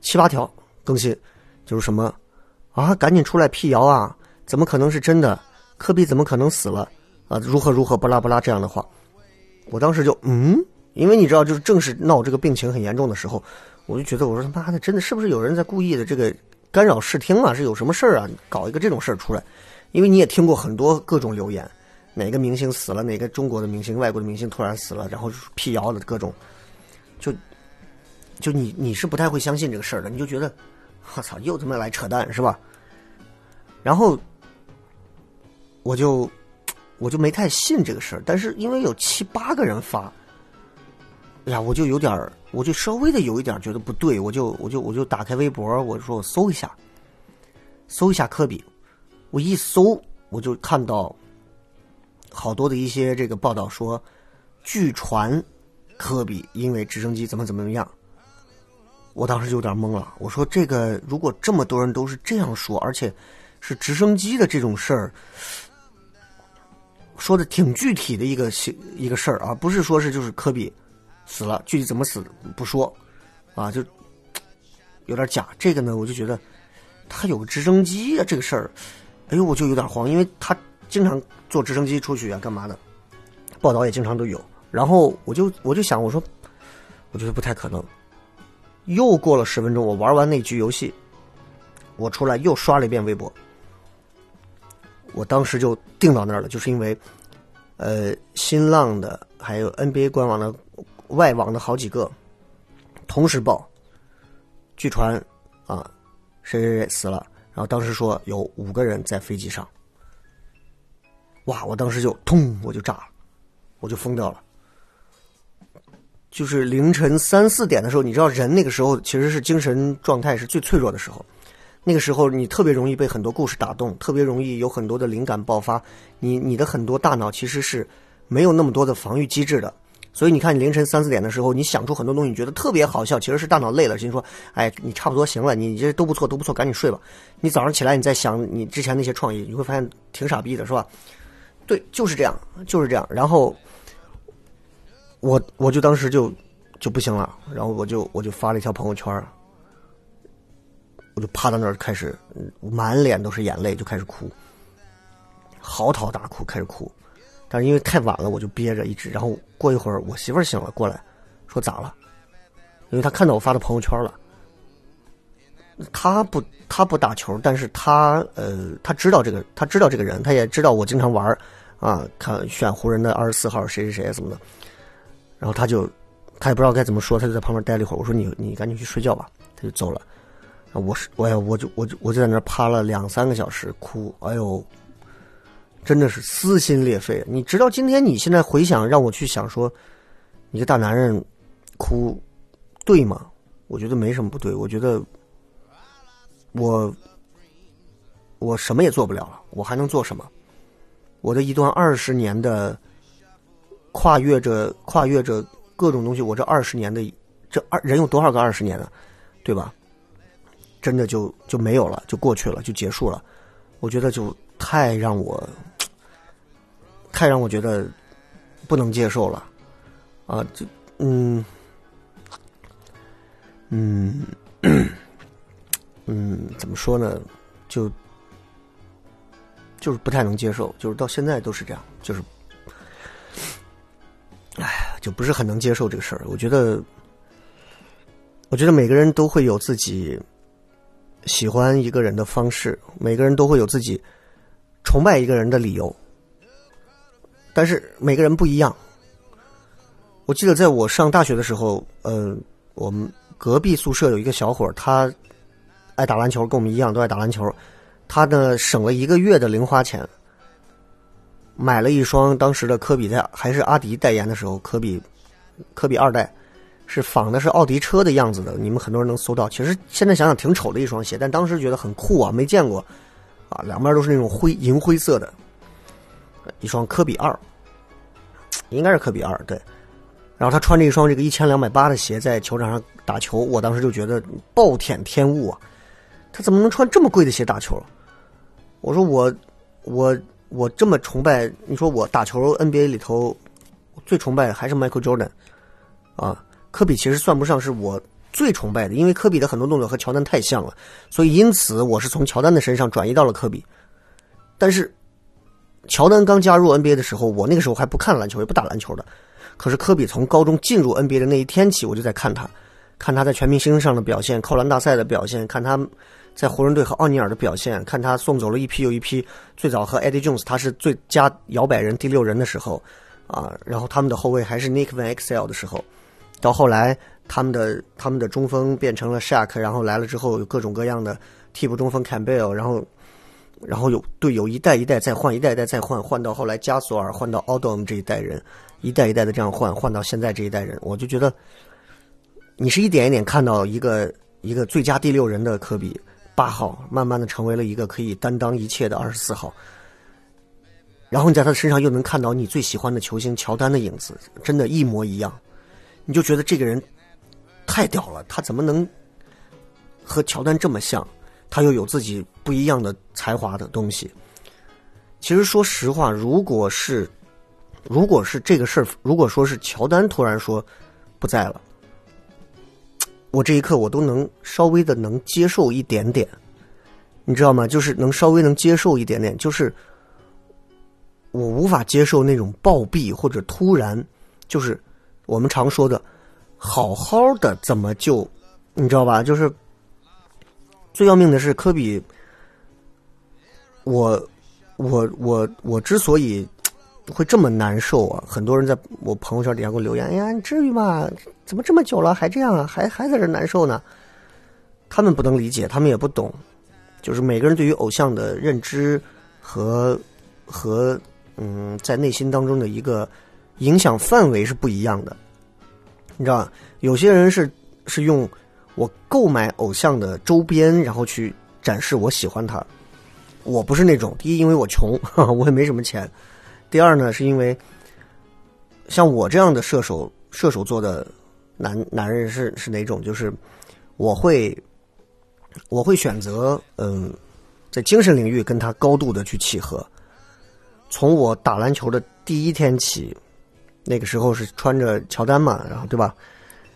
A: 七八条更新，就是什么啊，赶紧出来辟谣啊！怎么可能是真的？科比怎么可能死了？啊，如何如何不拉不拉这样的话，我当时就嗯，因为你知道，就是正是闹这个病情很严重的时候，我就觉得我说他妈的，真的是不是有人在故意的这个？干扰视听啊，是有什么事儿啊？搞一个这种事儿出来，因为你也听过很多各种留言，哪个明星死了，哪个中国的明星、外国的明星突然死了，然后辟谣的各种，就就你你是不太会相信这个事儿的，你就觉得我操，又他妈来扯淡是吧？然后我就我就没太信这个事儿，但是因为有七八个人发，哎呀，我就有点儿。我就稍微的有一点觉得不对，我就我就我就打开微博，我说我搜一下，搜一下科比，我一搜我就看到好多的一些这个报道说，据传科比因为直升机怎么怎么样，我当时就有点懵了。我说这个如果这么多人都是这样说，而且是直升机的这种事儿，说的挺具体的一个一个事儿啊，不是说是就是科比。死了，具体怎么死不说，啊，就有点假。这个呢，我就觉得他有个直升机啊，这个事儿，哎呦，我就有点慌，因为他经常坐直升机出去啊，干嘛的？报道也经常都有。然后我就我就想，我说，我觉得不太可能。又过了十分钟，我玩完那局游戏，我出来又刷了一遍微博，我当时就定到那儿了，就是因为，呃，新浪的还有 NBA 官网的。外网的好几个同时报，据传啊，谁谁谁死了，然后当时说有五个人在飞机上，哇！我当时就通，我就炸了，我就疯掉了。就是凌晨三四点的时候，你知道人那个时候其实是精神状态是最脆弱的时候，那个时候你特别容易被很多故事打动，特别容易有很多的灵感爆发，你你的很多大脑其实是没有那么多的防御机制的。所以你看，凌晨三四点的时候，你想出很多东西，你觉得特别好笑，其实是大脑累了，心说：“哎，你差不多行了，你这都不错，都不错，赶紧睡吧。”你早上起来，你再想你之前那些创意，你会发现挺傻逼的，是吧？对，就是这样，就是这样。然后我我就当时就就不行了，然后我就我就发了一条朋友圈，我就趴到那儿开始满脸都是眼泪，就开始哭，嚎啕大哭，开始哭。但是因为太晚了，我就憋着一直。然后过一会儿，我媳妇儿醒了过来，说咋了？因为她看到我发的朋友圈了。她不，她不打球，但是她呃，她知道这个，她知道这个人，她也知道我经常玩啊，看选湖人的二十四号谁谁谁什么的。然后他就，他也不知道该怎么说，他就在旁边待了一会儿。我说你你赶紧去睡觉吧，他就走了。我是我呀，我就我就我就在那趴了两三个小时哭，哎呦。真的是撕心裂肺。你知道今天你现在回想，让我去想说，你个大男人哭，对吗？我觉得没什么不对。我觉得我我什么也做不了了，我还能做什么？我的一段二十年的跨越着跨越着各种东西，我这二十年的这二人有多少个二十年呢？对吧？真的就就没有了，就过去了，就结束了。我觉得就太让我。太让我觉得不能接受了，啊，就嗯嗯嗯，怎么说呢？就就是不太能接受，就是到现在都是这样，就是，哎，就不是很能接受这个事儿。我觉得，我觉得每个人都会有自己喜欢一个人的方式，每个人都会有自己崇拜一个人的理由。但是每个人不一样。我记得在我上大学的时候，呃，我们隔壁宿舍有一个小伙儿，他爱打篮球，跟我们一样都爱打篮球。他呢省了一个月的零花钱，买了一双当时的科比在，还是阿迪代言的时候，科比科比二代，是仿的是奥迪车的样子的。你们很多人能搜到，其实现在想想挺丑的一双鞋，但当时觉得很酷啊，没见过啊，两边都是那种灰银灰色的，一双科比二，应该是科比二对。然后他穿着一双这个一千两百八的鞋在球场上打球，我当时就觉得暴殄天物啊！他怎么能穿这么贵的鞋打球？我说我我我这么崇拜，你说我打球 NBA 里头最崇拜的还是 Michael Jordan 啊，科比其实算不上是我最崇拜的，因为科比的很多动作和乔丹太像了，所以因此我是从乔丹的身上转移到了科比。但是乔丹刚加入 NBA 的时候，我那个时候还不看篮球，也不打篮球的。可是科比从高中进入 NBA 的那一天起，我就在看他，看他在全明星上的表现，扣篮大赛的表现，看他在湖人队和奥尼尔的表现，看他送走了一批又一批。最早和 Eddie Jones 他是最佳摇摆人第六人的时候，啊，然后他们的后卫还是 Nick Van Exel 的时候，到后来他们的他们的中锋变成了 Shaq，然后来了之后有各种各样的替补中锋 Campbell，然后然后有队友一代一代再换，一代一代再换，换到后来加索尔，换到 Odom 这一代人。一代一代的这样换，换到现在这一代人，我就觉得，你是一点一点看到一个一个最佳第六人的科比八号，慢慢的成为了一个可以担当一切的二十四号。然后你在他的身上又能看到你最喜欢的球星乔丹的影子，真的，一模一样。你就觉得这个人太屌了，他怎么能和乔丹这么像？他又有自己不一样的才华的东西。其实说实话，如果是。如果是这个事儿，如果说是乔丹突然说不在了，我这一刻我都能稍微的能接受一点点，你知道吗？就是能稍微能接受一点点，就是我无法接受那种暴毙或者突然，就是我们常说的好好的怎么就你知道吧？就是最要命的是科比，我我我我之所以。会这么难受啊！很多人在我朋友圈底下给我留言：“哎呀，你至于吗？怎么这么久了还这样啊？还还在这难受呢？”他们不能理解，他们也不懂，就是每个人对于偶像的认知和和嗯，在内心当中的一个影响范围是不一样的。你知道？有些人是是用我购买偶像的周边，然后去展示我喜欢他。我不是那种，第一，因为我穷，我也没什么钱。第二呢，是因为像我这样的射手，射手座的男男人是是哪种？就是我会我会选择嗯，在精神领域跟他高度的去契合。从我打篮球的第一天起，那个时候是穿着乔丹嘛，然后对吧？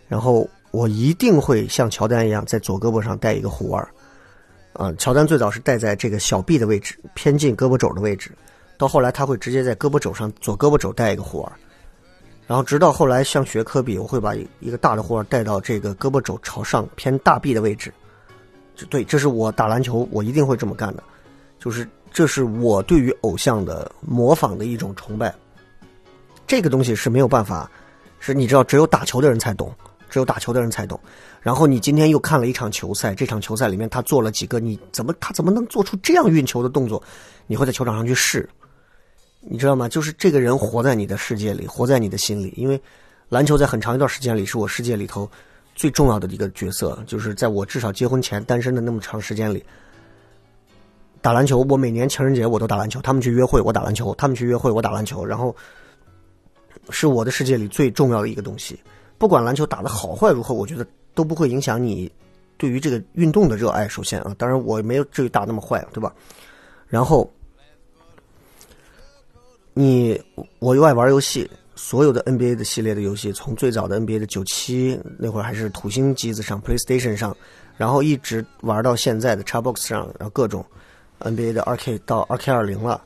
A: 然后我一定会像乔丹一样，在左胳膊上戴一个护腕啊，乔丹最早是戴在这个小臂的位置，偏近胳膊肘的位置。到后来，他会直接在胳膊肘上左胳膊肘戴一个护腕，然后直到后来像学科比，我会把一个大的护腕戴到这个胳膊肘朝上偏大臂的位置。对，这是我打篮球我一定会这么干的，就是这是我对于偶像的模仿的一种崇拜。这个东西是没有办法，是你知道只有打球的人才懂，只有打球的人才懂。然后你今天又看了一场球赛，这场球赛里面他做了几个，你怎么他怎么能做出这样运球的动作？你会在球场上去试。你知道吗？就是这个人活在你的世界里，活在你的心里。因为篮球在很长一段时间里是我世界里头最重要的一个角色。就是在我至少结婚前单身的那么长时间里，打篮球。我每年情人节我都打篮球，他们去约会我打篮球，他们去约会我打篮球。然后是我的世界里最重要的一个东西。不管篮球打的好坏如何，我觉得都不会影响你对于这个运动的热爱。首先啊，当然我没有至于打那么坏，对吧？然后。你我又爱玩游戏，所有的 NBA 的系列的游戏，从最早的 NBA 的九七那会儿还是土星机子上 PlayStation 上，然后一直玩到现在的 Xbox 上，然后各种 NBA 的二 K 到二 K 二零了，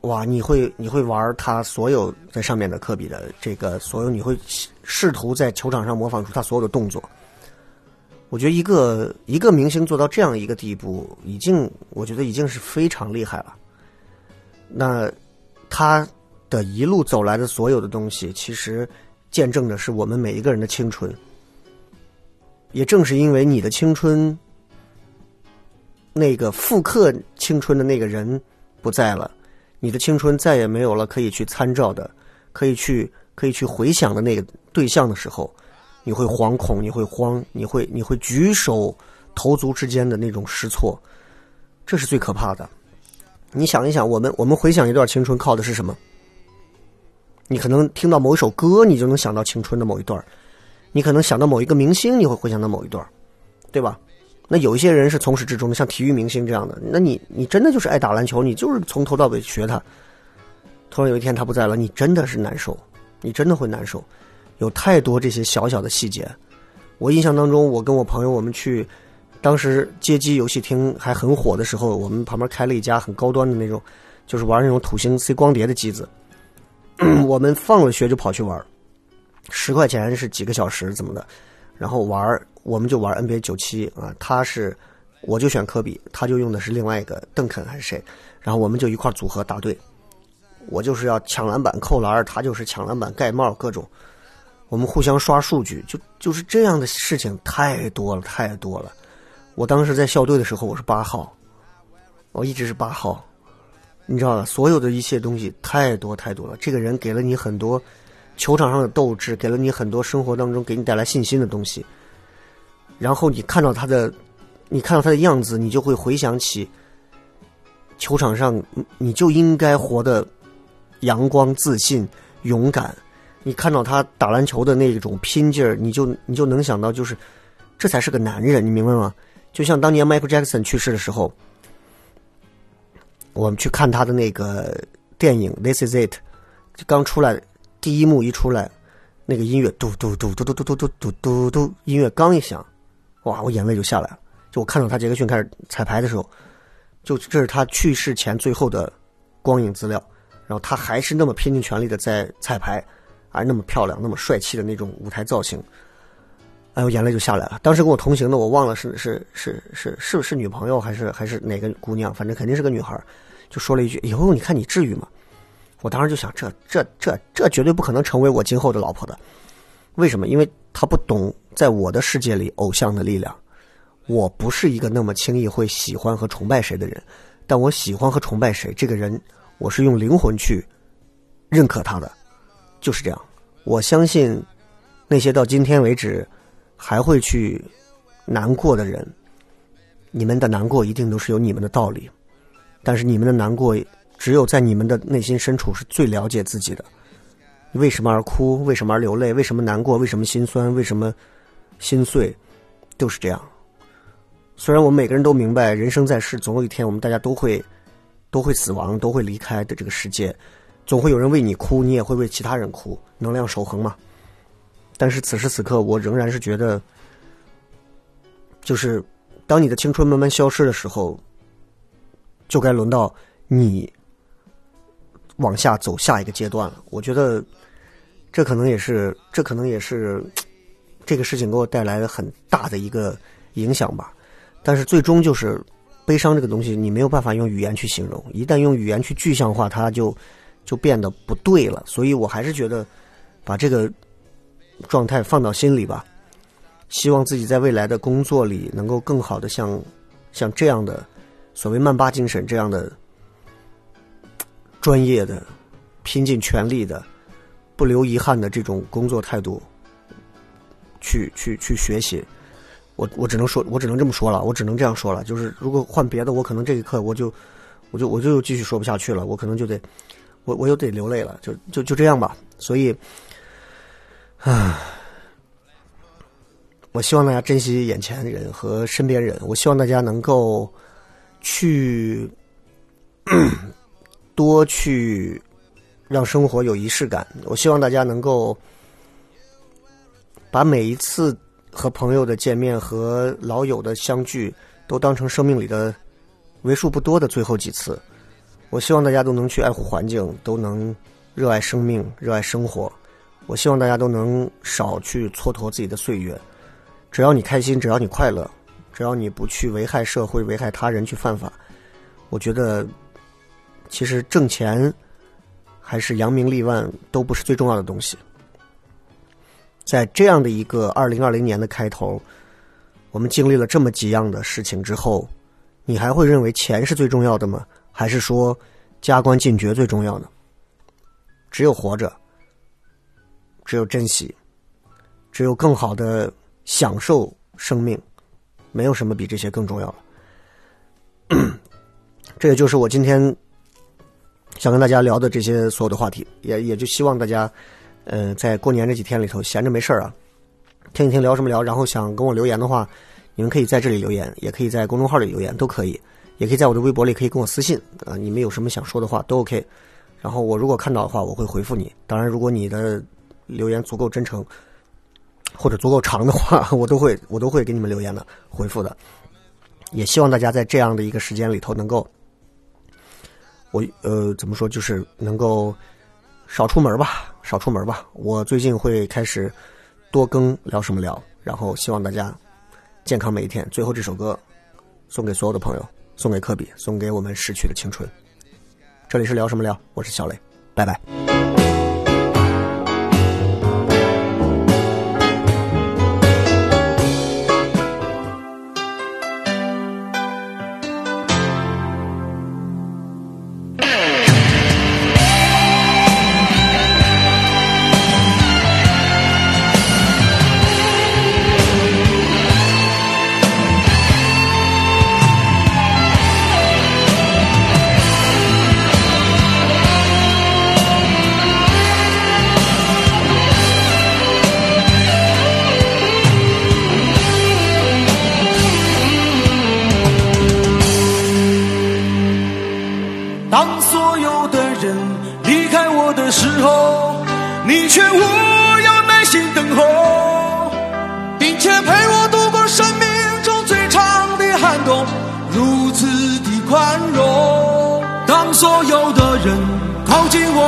A: 哇！你会你会玩他所有在上面的科比的这个所有，你会试图在球场上模仿出他所有的动作。我觉得一个一个明星做到这样一个地步，已经我觉得已经是非常厉害了。那。他的一路走来的所有的东西，其实见证的是我们每一个人的青春。也正是因为你的青春，那个复刻青春的那个人不在了，你的青春再也没有了可以去参照的、可以去可以去回想的那个对象的时候，你会惶恐，你会慌，你会你会举手投足之间的那种失措。这是最可怕的。你想一想，我们我们回想一段青春，靠的是什么？你可能听到某一首歌，你就能想到青春的某一段你可能想到某一个明星，你会回想到某一段对吧？那有一些人是从始至终的，像体育明星这样的，那你你真的就是爱打篮球，你就是从头到尾学他。突然有一天他不在了，你真的是难受，你真的会难受。有太多这些小小的细节。我印象当中，我跟我朋友我们去，当时街机游戏厅还很火的时候，我们旁边开了一家很高端的那种，就是玩那种土星 C 光碟的机子。我们放了学就跑去玩，十块钱是几个小时怎么的，然后玩我们就玩 NBA 九七啊，他是我就选科比，他就用的是另外一个邓肯还是谁，然后我们就一块组合打队，我就是要抢篮板扣篮，他就是抢篮板盖帽各种，我们互相刷数据，就就是这样的事情太多了太多了。我当时在校队的时候我是八号，我一直是八号。你知道吧，所有的一切东西太多太多了。这个人给了你很多球场上的斗志，给了你很多生活当中给你带来信心的东西。然后你看到他的，你看到他的样子，你就会回想起球场上，你就应该活得阳光、自信、勇敢。你看到他打篮球的那种拼劲儿，你就你就能想到，就是这才是个男人，你明白吗？就像当年 Michael Jackson 去世的时候。我们去看他的那个电影《This Is It》，刚出来第一幕一出来，那个音乐嘟嘟嘟嘟嘟嘟嘟嘟嘟嘟嘟，音乐刚一响，哇，我眼泪就下来了。就我看到他杰克逊开始彩排的时候，就这是他去世前最后的光影资料，然后他还是那么拼尽全力的在彩排，而那么漂亮、那么帅气的那种舞台造型，哎，我眼泪就下来了。当时跟我同行的，我忘了是是是是是不是女朋友还是还是哪个姑娘，反正肯定是个女孩。就说了一句：“以后你看你至于吗？”我当时就想，这这这这绝对不可能成为我今后的老婆的。为什么？因为他不懂在我的世界里偶像的力量。我不是一个那么轻易会喜欢和崇拜谁的人，但我喜欢和崇拜谁，这个人我是用灵魂去认可他的，就是这样。我相信那些到今天为止还会去难过的人，你们的难过一定都是有你们的道理。但是你们的难过，只有在你们的内心深处是最了解自己的。为什么而哭？为什么而流泪？为什么难过？为什么心酸？为什么心碎？就是这样。虽然我们每个人都明白，人生在世，总有一天我们大家都会都会死亡，都会离开的这个世界，总会有人为你哭，你也会为其他人哭，能量守恒嘛。但是此时此刻，我仍然是觉得，就是当你的青春慢慢消失的时候。就该轮到你往下走下一个阶段了。我觉得这可能也是，这可能也是这个事情给我带来了很大的一个影响吧。但是最终就是悲伤这个东西，你没有办法用语言去形容。一旦用语言去具象化，它就就变得不对了。所以我还是觉得把这个状态放到心里吧。希望自己在未来的工作里能够更好的像像这样的。所谓曼巴精神这样的专业的、拼尽全力的、不留遗憾的这种工作态度，去去去学习，我我只能说，我只能这么说了，我只能这样说了。就是如果换别的，我可能这一刻我就我就我就继续说不下去了，我可能就得我我又得流泪了，就就就这样吧。所以，唉，我希望大家珍惜眼前人和身边人，我希望大家能够。去多去让生活有仪式感。我希望大家能够把每一次和朋友的见面和老友的相聚都当成生命里的为数不多的最后几次。我希望大家都能去爱护环境，都能热爱生命、热爱生活。我希望大家都能少去蹉跎自己的岁月。只要你开心，只要你快乐。只要你不去危害社会、危害他人、去犯法，我觉得其实挣钱还是扬名立万都不是最重要的东西。在这样的一个二零二零年的开头，我们经历了这么几样的事情之后，你还会认为钱是最重要的吗？还是说加官进爵最重要呢？只有活着，只有珍惜，只有更好的享受生命。没有什么比这些更重要了。这也就是我今天想跟大家聊的这些所有的话题，也也就希望大家，呃，在过年这几天里头闲着没事儿啊，听一听聊什么聊，然后想跟我留言的话，你们可以在这里留言，也可以在公众号里留言，都可以，也可以在我的微博里可以跟我私信啊，你们有什么想说的话都 OK。然后我如果看到的话，我会回复你。当然，如果你的留言足够真诚或者足够长的话，我都会我都会给你们留言的回复的。也希望大家在这样的一个时间里头能够，我呃怎么说，就是能够少出门吧，少出门吧。我最近会开始多更聊什么聊，然后希望大家健康每一天。最后这首歌送给所有的朋友，送给科比，送给我们逝去的青春。这里是聊什么聊，我是小雷，拜拜。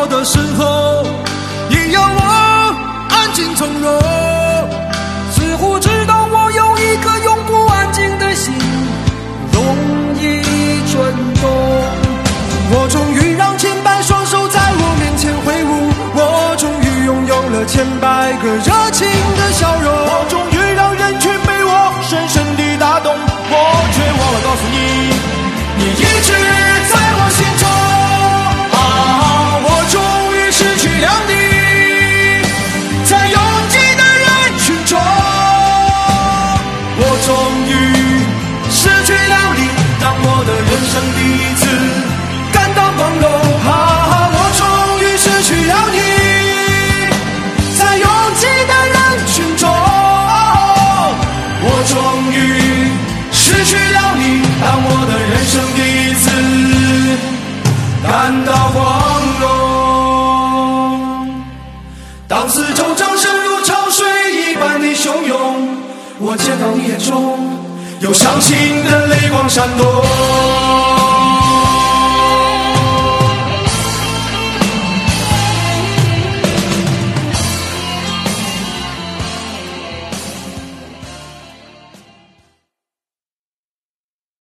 B: 我的时候，你要我安静从容，似乎知道我有一颗永不安静的心，容易震动。我终于让千百双手在我面前挥舞，我终于拥有了千百个热情的笑容，我终于让人群被我深深地打动，我却忘了告诉你，你一直人生第一次。感到光荣，啊！我终于失去了你，在拥挤的人群中，我终于失去了你，当我的人生第一次感到光荣。当四周掌声如潮水一般的汹涌，我见到你眼中有伤心的泪光闪动。